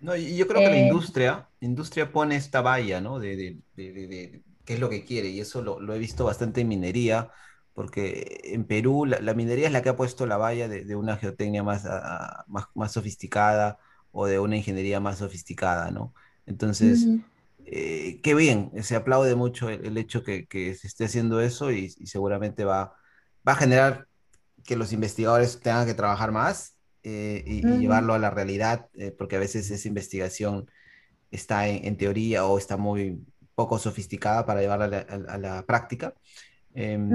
No, y yo creo que la eh, industria, industria pone esta valla, ¿no? de, qué es lo que quiere, y eso lo, he visto bastante en minería, porque en Perú la, minería es la que ha puesto la valla de, una geotecnia más, más, sofisticada o de una ingeniería más sofisticada, ¿no? Entonces, eh, qué bien, se aplaude mucho el, hecho que, que, se esté haciendo eso y, seguramente va, va a generar que los investigadores tengan que trabajar más eh, y, llevarlo a la realidad, eh, porque a veces esa investigación está en, teoría o está muy, poco sofisticada para llevarla a la, práctica. Em,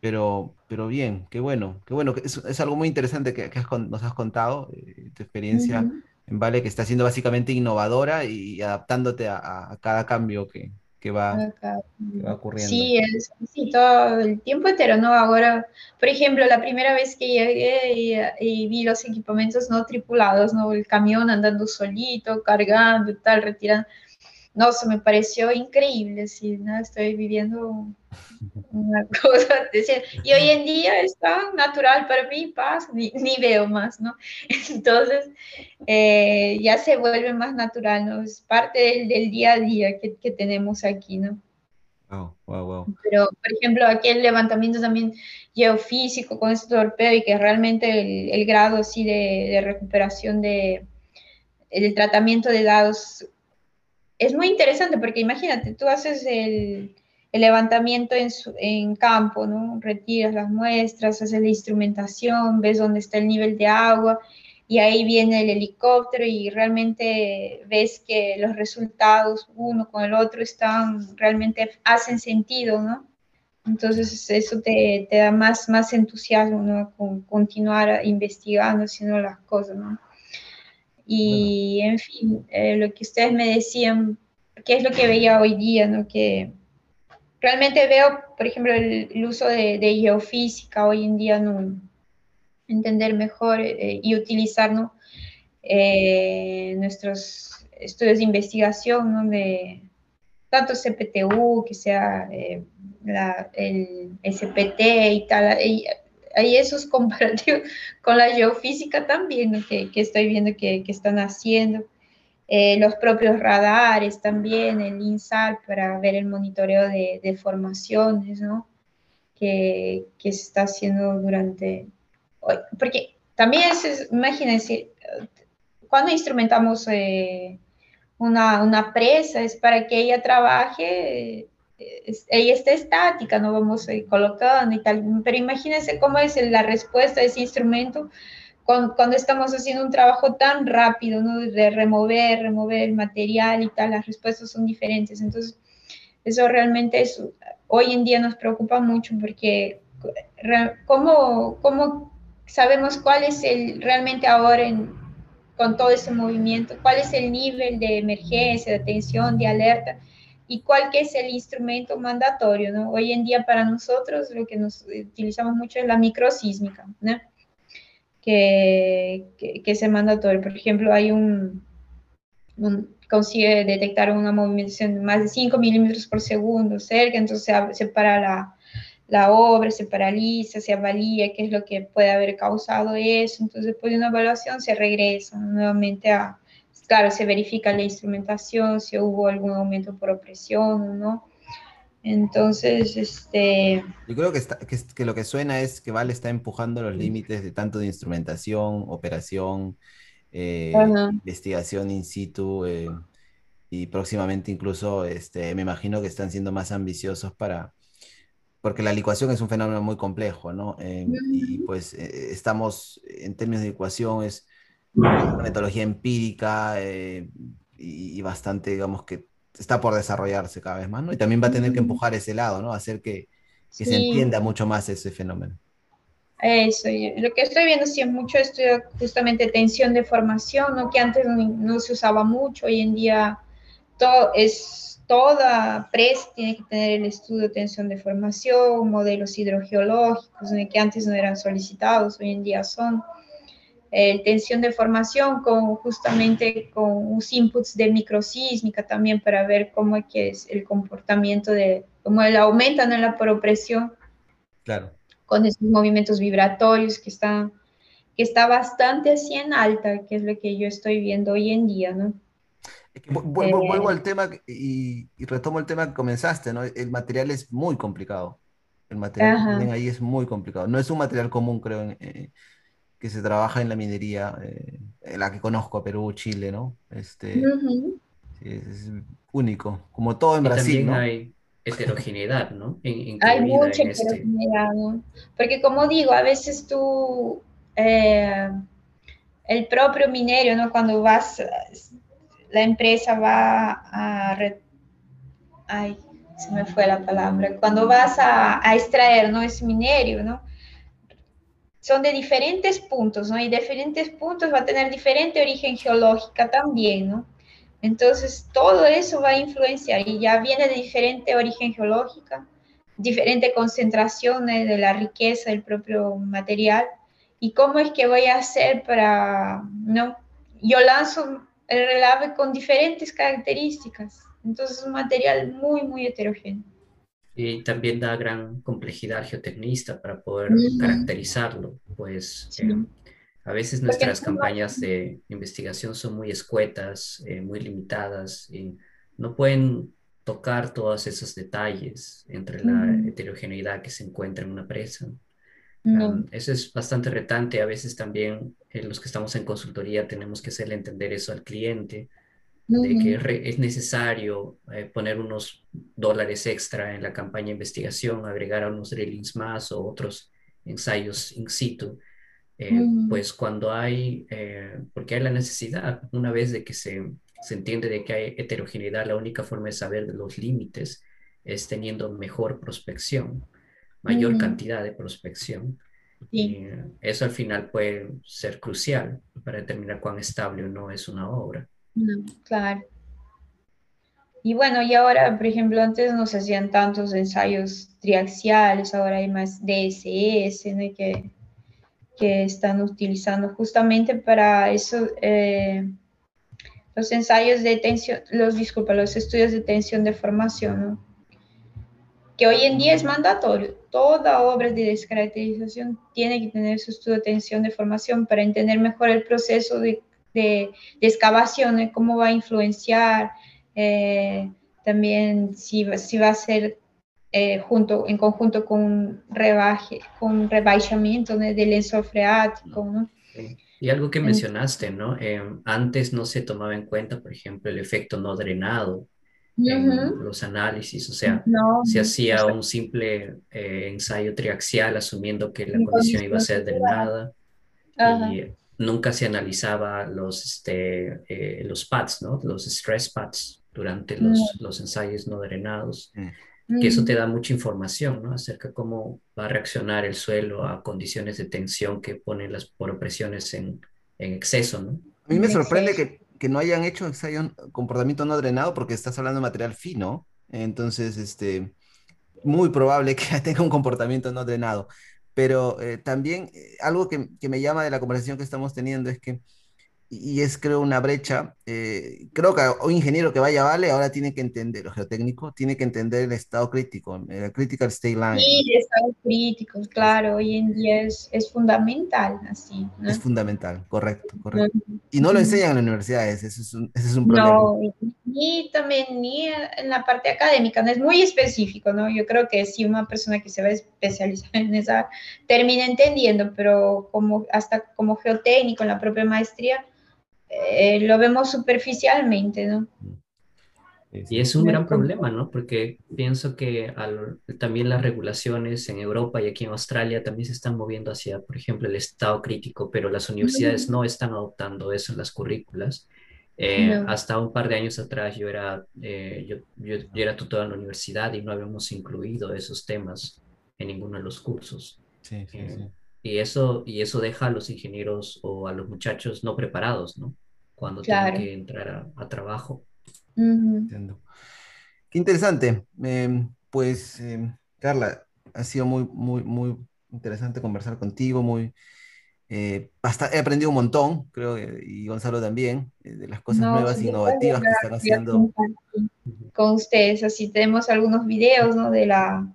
pero, pero bien, qué bueno, qué bueno. Es, es algo muy interesante que, nos has contado. Eh, tu experiencia en Vale, que está siendo básicamente innovadora y adaptándote a, cada cambio que, que, va, ocurriendo. Sí, es, sí, todo el tiempo entero, ¿no? Ahora, por ejemplo, la primera vez que llegué y, vi los equipamientos no tripulados, ¿no? El camión andando solito, cargando, tal, retirando no, eso me pareció increíble, sí, ¿no? Estoy viviendo una cosa, y hoy en día es tan natural para mí, paz, ni, veo más, ¿no? Entonces, eh, ya se vuelve más natural, ¿no? Es parte del, día a día que, que, tenemos aquí, ¿no? Wow, wow, wow. Pero, por ejemplo, aquí el levantamiento también geofísico con este torpedo y que realmente el, el grado así de, de recuperación de, el tratamiento de datos es muy interesante porque imagínate, tú haces el, levantamiento en, campo, ¿no? Retiras las muestras, haces la instrumentación, ves dónde está el nivel de agua y ahí viene el helicóptero y realmente ves que los resultados uno con el otro están, realmente hacen sentido, ¿no? Entonces eso te, da más, más entusiasmo, ¿no? Con continuar investigando, haciendo las cosas, ¿no? Y en fin, eh, lo que ustedes me decían, qué es lo que veía hoy día, ¿no? Que realmente veo, por ejemplo, el, uso de, geofísica hoy en día, ¿no? Entender mejor eh, y utilizar. Eh, nuestros estudios de investigación, ¿no? De tanto CPTU, que sea el SPT y tal, hay esos comparativos con la geofísica también, que, que, estoy viendo que, que están haciendo. Eh, los propios radares también, el INSAR para ver el monitoreo de, de formaciones, ¿no? Que, que, se está haciendo durante... Porque también, es, imagínense, cuando instrumentamos eh, una, una, presa es para que ella trabaje ella está estática, no vamos a ir colocando y tal, pero imagínense cómo es la respuesta de ese instrumento cuando, cuando, estamos haciendo un trabajo tan rápido, ¿no? De remover, remover el material y tal, las respuestas son diferentes. Entonces, eso realmente es, hoy en día nos preocupa mucho porque ¿cómo, cómo sabemos cuál es el, realmente ahora en, con todo ese movimiento, cuál es el nivel de emergencia, de atención, de alerta? Y cuál que es el instrumento mandatorio, ¿no? Hoy en día para nosotros lo que nos utilizamos mucho es la microsísmica, ¿no? Que, que, que, es el mandatorio. Por ejemplo, hay un, consigue detectar una movimentación de más de 5 milímetros por segundo cerca, entonces se para la, la, obra, se paraliza, se avalía qué es lo que puede haber causado eso, entonces después de una evaluación se regresa nuevamente a, claro, se verifica la instrumentación, si hubo algún aumento por opresión o no. Entonces, este... Yo creo que, está, que, lo que suena es que Vale está empujando los límites de tanto de instrumentación, operación, eh, investigación in situ eh, y próximamente incluso, este, me imagino que están siendo más ambiciosos para... Porque la licuación es un fenómeno muy complejo, ¿no? Eh, y pues estamos, en términos de ecuación, es metodología empírica eh, y, bastante, digamos, que está por desarrollarse cada vez más, ¿no? Y también va a tener que empujar ese lado, ¿no? Hacer que, que se entienda mucho más ese fenómeno. Eso, lo que estoy viendo sí es mucho estudio justamente tensión de formación, ¿no? que antes no, se usaba mucho, hoy en día todo es, toda PRES tiene que tener el estudio de tensión de formación, modelos hidrogeológicos, que antes no eran solicitados, hoy en día son eh, tensión de formación con justamente con unos inputs de microsísmica también para ver cómo es, que es el comportamiento de, cómo el aumentan en la presión. Claro. Con esos movimientos vibratorios que están que está bastante así en alta, que es lo que yo estoy viendo hoy en día, ¿no? Vuelvo, al tema y, retomo el tema que comenzaste, ¿no? El material es muy complicado. El material ahí es muy complicado. No es un material común, creo, en, que se trabaja en la minería, eh, la que conozco, Perú, Chile, ¿no? Este, es, único, como todo en Brasil, también hay heterogeneidad, ¿no? hay mucha este heterogeneidad, ¿no? Porque como digo, a veces tú, eh, el propio minero, ¿no? Cuando vas, la empresa va a... Ay, se me fue la palabra. Cuando vas a, a extraer, ¿no? Ese minerio, ¿no? Son de diferentes puntos, ¿no? Y diferentes puntos va a tener diferente origen geológica también, ¿no? Entonces, todo eso va a influenciar y ya viene de diferente origen geológica, diferente concentración de la riqueza del propio material. ¿Y cómo es que voy a hacer para, no? Yo lanzo el relave con diferentes características. Entonces, es un material muy, muy heterogéneo. Y también da gran complejidad geotecnista para poder caracterizarlo, pues eh, a veces nuestras campañas de investigación son muy escuetas, eh, muy limitadas y no pueden tocar todos esos detalles entre la heterogeneidad que se encuentra en una presa. eso es bastante retante. A veces también eh, los que estamos en consultoría tenemos que hacerle entender eso al cliente, de que es necesario eh, poner unos dólares extra en la campaña de investigación, agregar a unos drillings más o otros ensayos in situ. Eh, pues cuando hay, eh, porque hay la necesidad, una vez de que se, se, entiende de que hay heterogeneidad, la única forma de saber de los límites es teniendo mejor prospección, mayor cantidad de prospección. Y eso al final puede ser crucial para determinar cuán estable o no es una obra. Claro. Y bueno, y ahora, por ejemplo, antes no se hacían tantos ensayos triaxiales, ahora hay más DSS, ¿no? que que están utilizando justamente para eso, eh, los ensayos de tensión, los, disculpa, los estudios de tensión de formación, que hoy en día es mandatorio. Toda obra de descaracterización tiene que tener su estudio de tensión de formación para entender mejor el proceso de, de, excavación, cómo va a influenciar, eh, también si, si va a ser eh, junto, en conjunto con rebaje, con rebajamiento del lienzo freático, ¿no? Y algo que mencionaste, ¿no? Eh, antes no se tomaba en cuenta, por ejemplo, el efecto no drenado en los análisis, o sea, se hacía un simple eh, ensayo triaxial asumiendo que la condición iba a ser drenada y nunca se analizaba los, este, los pads, ¿no? Los stress pads durante los, los ensayos no drenados. Mm que eso te da mucha información, ¿no? Acerca de cómo va a reaccionar el suelo a condiciones de tensión que ponen las poropresiones en, en exceso, ¿no? A mí me sorprende que, que no hayan hecho ensayo comportamiento no drenado porque estás hablando de material fino, entonces, este, muy probable que tenga un comportamiento no drenado. Pero eh, también eh, algo que, que me llama de la conversación que estamos teniendo es que y es creo una brecha. Eh, creo que un ingeniero que vaya a Vale ahora tiene que entender, o geotécnico, tiene que entender el estado crítico, el critical state line. Sí, el estado crítico, claro, hoy en día es, es fundamental, así. Es fundamental, correcto, correcto. Y no lo enseñan en las universidades, eso es un, ese es un problema. No, ni también ni en la parte académica, no es muy específico, ¿no? Yo creo que si una persona que se va a especializar en esa termina entendiendo, pero como hasta como geotécnico en la propia maestría, eh, lo vemos superficialmente, ¿no? Y es un gran problema, ¿no? Porque pienso que también las regulaciones en Europa y aquí en Australia también se están moviendo hacia, por ejemplo, el estado crítico, pero las universidades no están adoptando eso en las currículas. Eh, hasta un par de años atrás yo era, eh, yo, yo, era tutor en la universidad y no habíamos incluido esos temas en ninguno de los cursos. Sí, sí, sí. Y, eso, y eso deja a los ingenieros o a los muchachos no preparados, ¿no? cuando tiene que entrar a, trabajo. Entiendo. Qué interesante. Em, pues, em, Carla, ha sido muy, muy, muy interesante conversar contigo, muy... Eh, he aprendido un montón, creo, y Gonzalo también, eh, de las cosas nuevas e innovativas que están haciendo. Con ustedes, así tenemos algunos videos, ¿no? De la,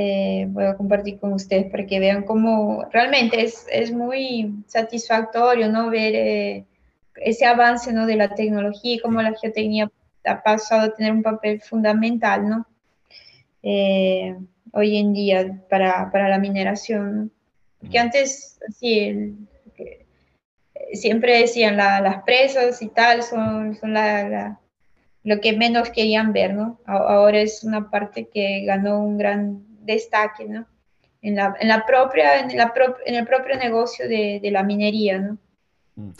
eh, voy a compartir con ustedes para que vean cómo realmente es, es muy satisfactorio ¿no? ver eh, ese avance ¿no? de la tecnología y cómo la geotecnia ha pasado a tener un papel fundamental ¿no? Eh, hoy en día para, para la mineración. Porque antes, sí, siempre decían las presas y tal son, son la, lo que menos querían ver, ¿no? Ahora es una parte que ganó un gran destaque, ¿no? En la, propia, en, la en el propio negocio de, la minería, ¿no? Mm.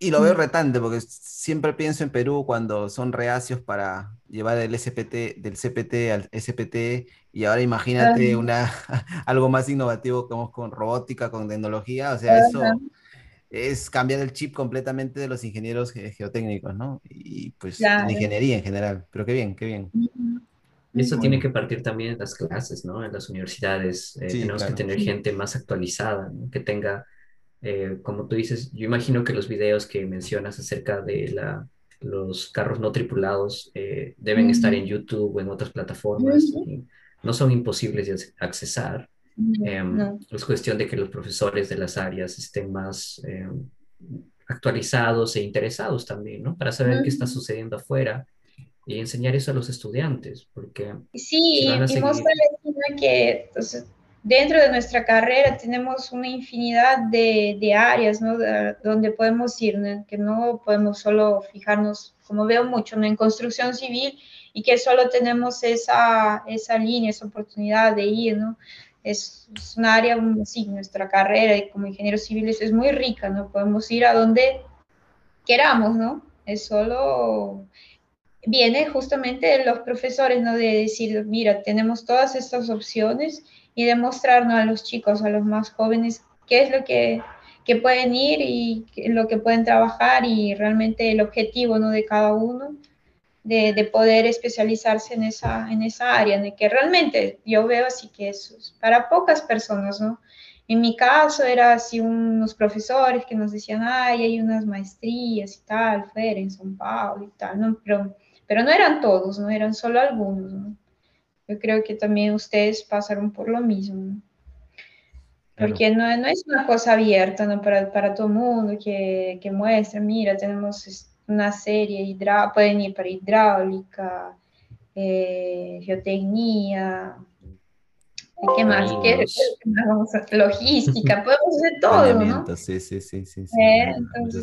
Y lo veo retante porque siempre pienso en Perú cuando son reacios para llevar el SPT del CPT al SPT y ahora imagínate una, algo más innovativo como con robótica, con tecnología, o sea, eso es cambiar el chip completamente de los ingenieros geotécnicos, ¿no? Y pues la ingeniería en general, pero qué bien, qué bien. Y eso tiene que partir también en las clases, ¿no? En las universidades. Eh, tenemos que tener gente más actualizada, ¿no? que tenga eh, como tú dices, yo imagino que los videos que mencionas acerca de la, los carros no tripulados eh, deben estar en YouTube o en otras plataformas. no son imposibles de accesar. Em, es cuestión de que los profesores de las áreas estén más em, actualizados e interesados también, ¿no? Para saber qué está sucediendo afuera y enseñar eso a los estudiantes, porque... Sí, y que entonces, dentro de nuestra carrera tenemos una infinidad de, áreas ¿no? donde podemos ir, que no podemos solo fijarnos, como veo mucho, ¿no? en construcción civil y que solo tenemos esa, esa línea, esa oportunidad de ir, ¿no? Es, un área, sí, nuestra carrera como ingenieros civiles es muy rica, ¿no? Podemos ir a donde queramos, ¿no? Es solo viene justamente de los profesores, ¿no? De decir, mira, tenemos todas estas opciones y demostrarnos a los chicos, a los más jóvenes, qué es lo que, que pueden ir y lo que pueden trabajar y realmente el objetivo ¿no? de cada uno. De, de, poder especializarse en esa, en esa área, en que realmente yo veo así que es para pocas personas, ¿no? En mi caso era así unos profesores que nos decían, ay, hay unas maestrías y tal, fuera en São Paulo y tal, ¿no? Pero, pero no eran todos, ¿no? Eran solo algunos, ¿no? Yo creo que también ustedes pasaron por lo mismo. Porque no, no, es una cosa abierta ¿no? para, para todo el mundo que, que muestra, mira, tenemos una serie, hidráulica, pueden ir para hidráulica, eh, geotecnia, ¿qué más? ¿Qué, ¿Qué Logística, podemos hacer todo, ¿no? Sí, sí, sí, sí, sí eh,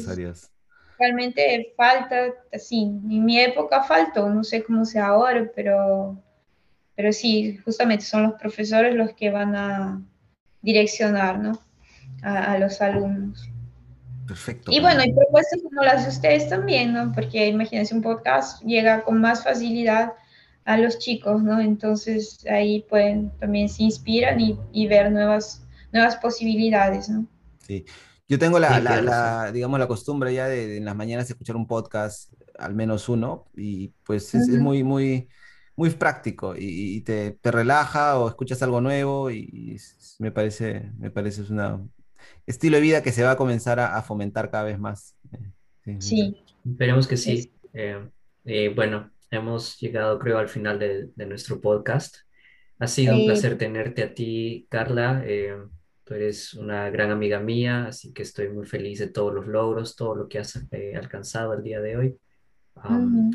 áreas. Realmente falta, así, en mi época faltó, no sé cómo sea ahora, pero pero sí, justamente son los profesores los que van a direccionar ¿no? a, los alumnos. Perfecto. Y bueno, hay propuestas como las de ustedes también, ¿no? Porque imagínense, un podcast llega con más facilidad a los chicos, ¿no? Entonces ahí pueden también se inspiran y, y ver nuevas, nuevas posibilidades, ¿no? Sí. Yo tengo la, la, digamos, la costumbre ya de, en las mañanas escuchar un podcast, al menos uno, y pues es, es muy, muy, muy práctico y, te, te, relaja o escuchas algo nuevo y, me parece, me parece es un estilo de vida que se va a comenzar a, fomentar cada vez más. Eh, sí. Esperemos que sí. Eh, eh, bueno, hemos llegado creo al final de, de nuestro podcast. Ha sido un placer tenerte a ti, Carla. Tú eres una gran amiga mía, así que estoy muy feliz de todos los logros, todo lo que has alcanzado el día de hoy.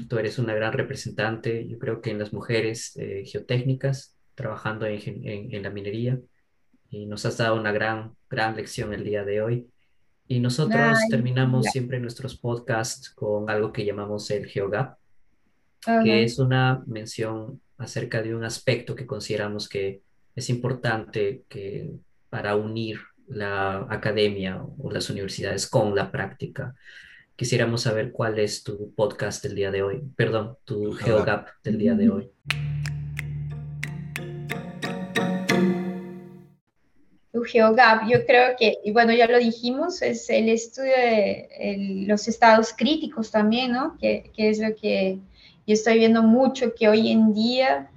Tú eres una gran representante, yo creo que en las mujeres eh, geotécnicas, trabajando en, en, la minería, y nos has dado una gran, gran lección el día de hoy. Y nosotros terminamos siempre nuestros podcasts con algo que llamamos el GeoGap, que es una mención acerca de un aspecto que consideramos que es importante que, para unir la academia o las universidades con la práctica quisiéramos saber cuál es tu podcast del día de hoy, perdón, tu GeoGap del día de hoy. Tu GeoGap, yo creo que, y bueno, ya lo dijimos, es el estudio de los estados críticos también, ¿no? Que, que, es lo que yo estoy viendo mucho que hoy en día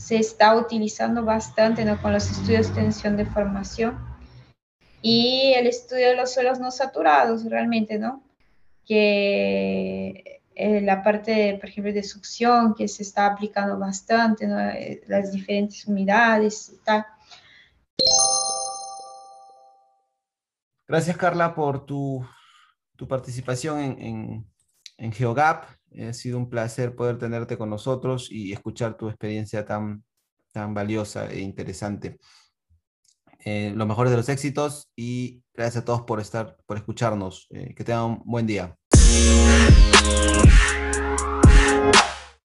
se está utilizando bastante, ¿no? Con los estudios de tensión de formación. Y el estudio de los suelos no saturados, realmente, ¿no? que eh, la parte, por ejemplo, de succión que se está aplicando bastante, eh, las diferentes unidades y tal. Gracias, Carla, por tu, tu participación en, en, en, GeoGap. Ha sido un placer poder tenerte con nosotros y escuchar tu experiencia tan, tan valiosa e interesante. Eh, los mejores de los éxitos y gracias a todos por estar, por escucharnos. que tengan un buen día.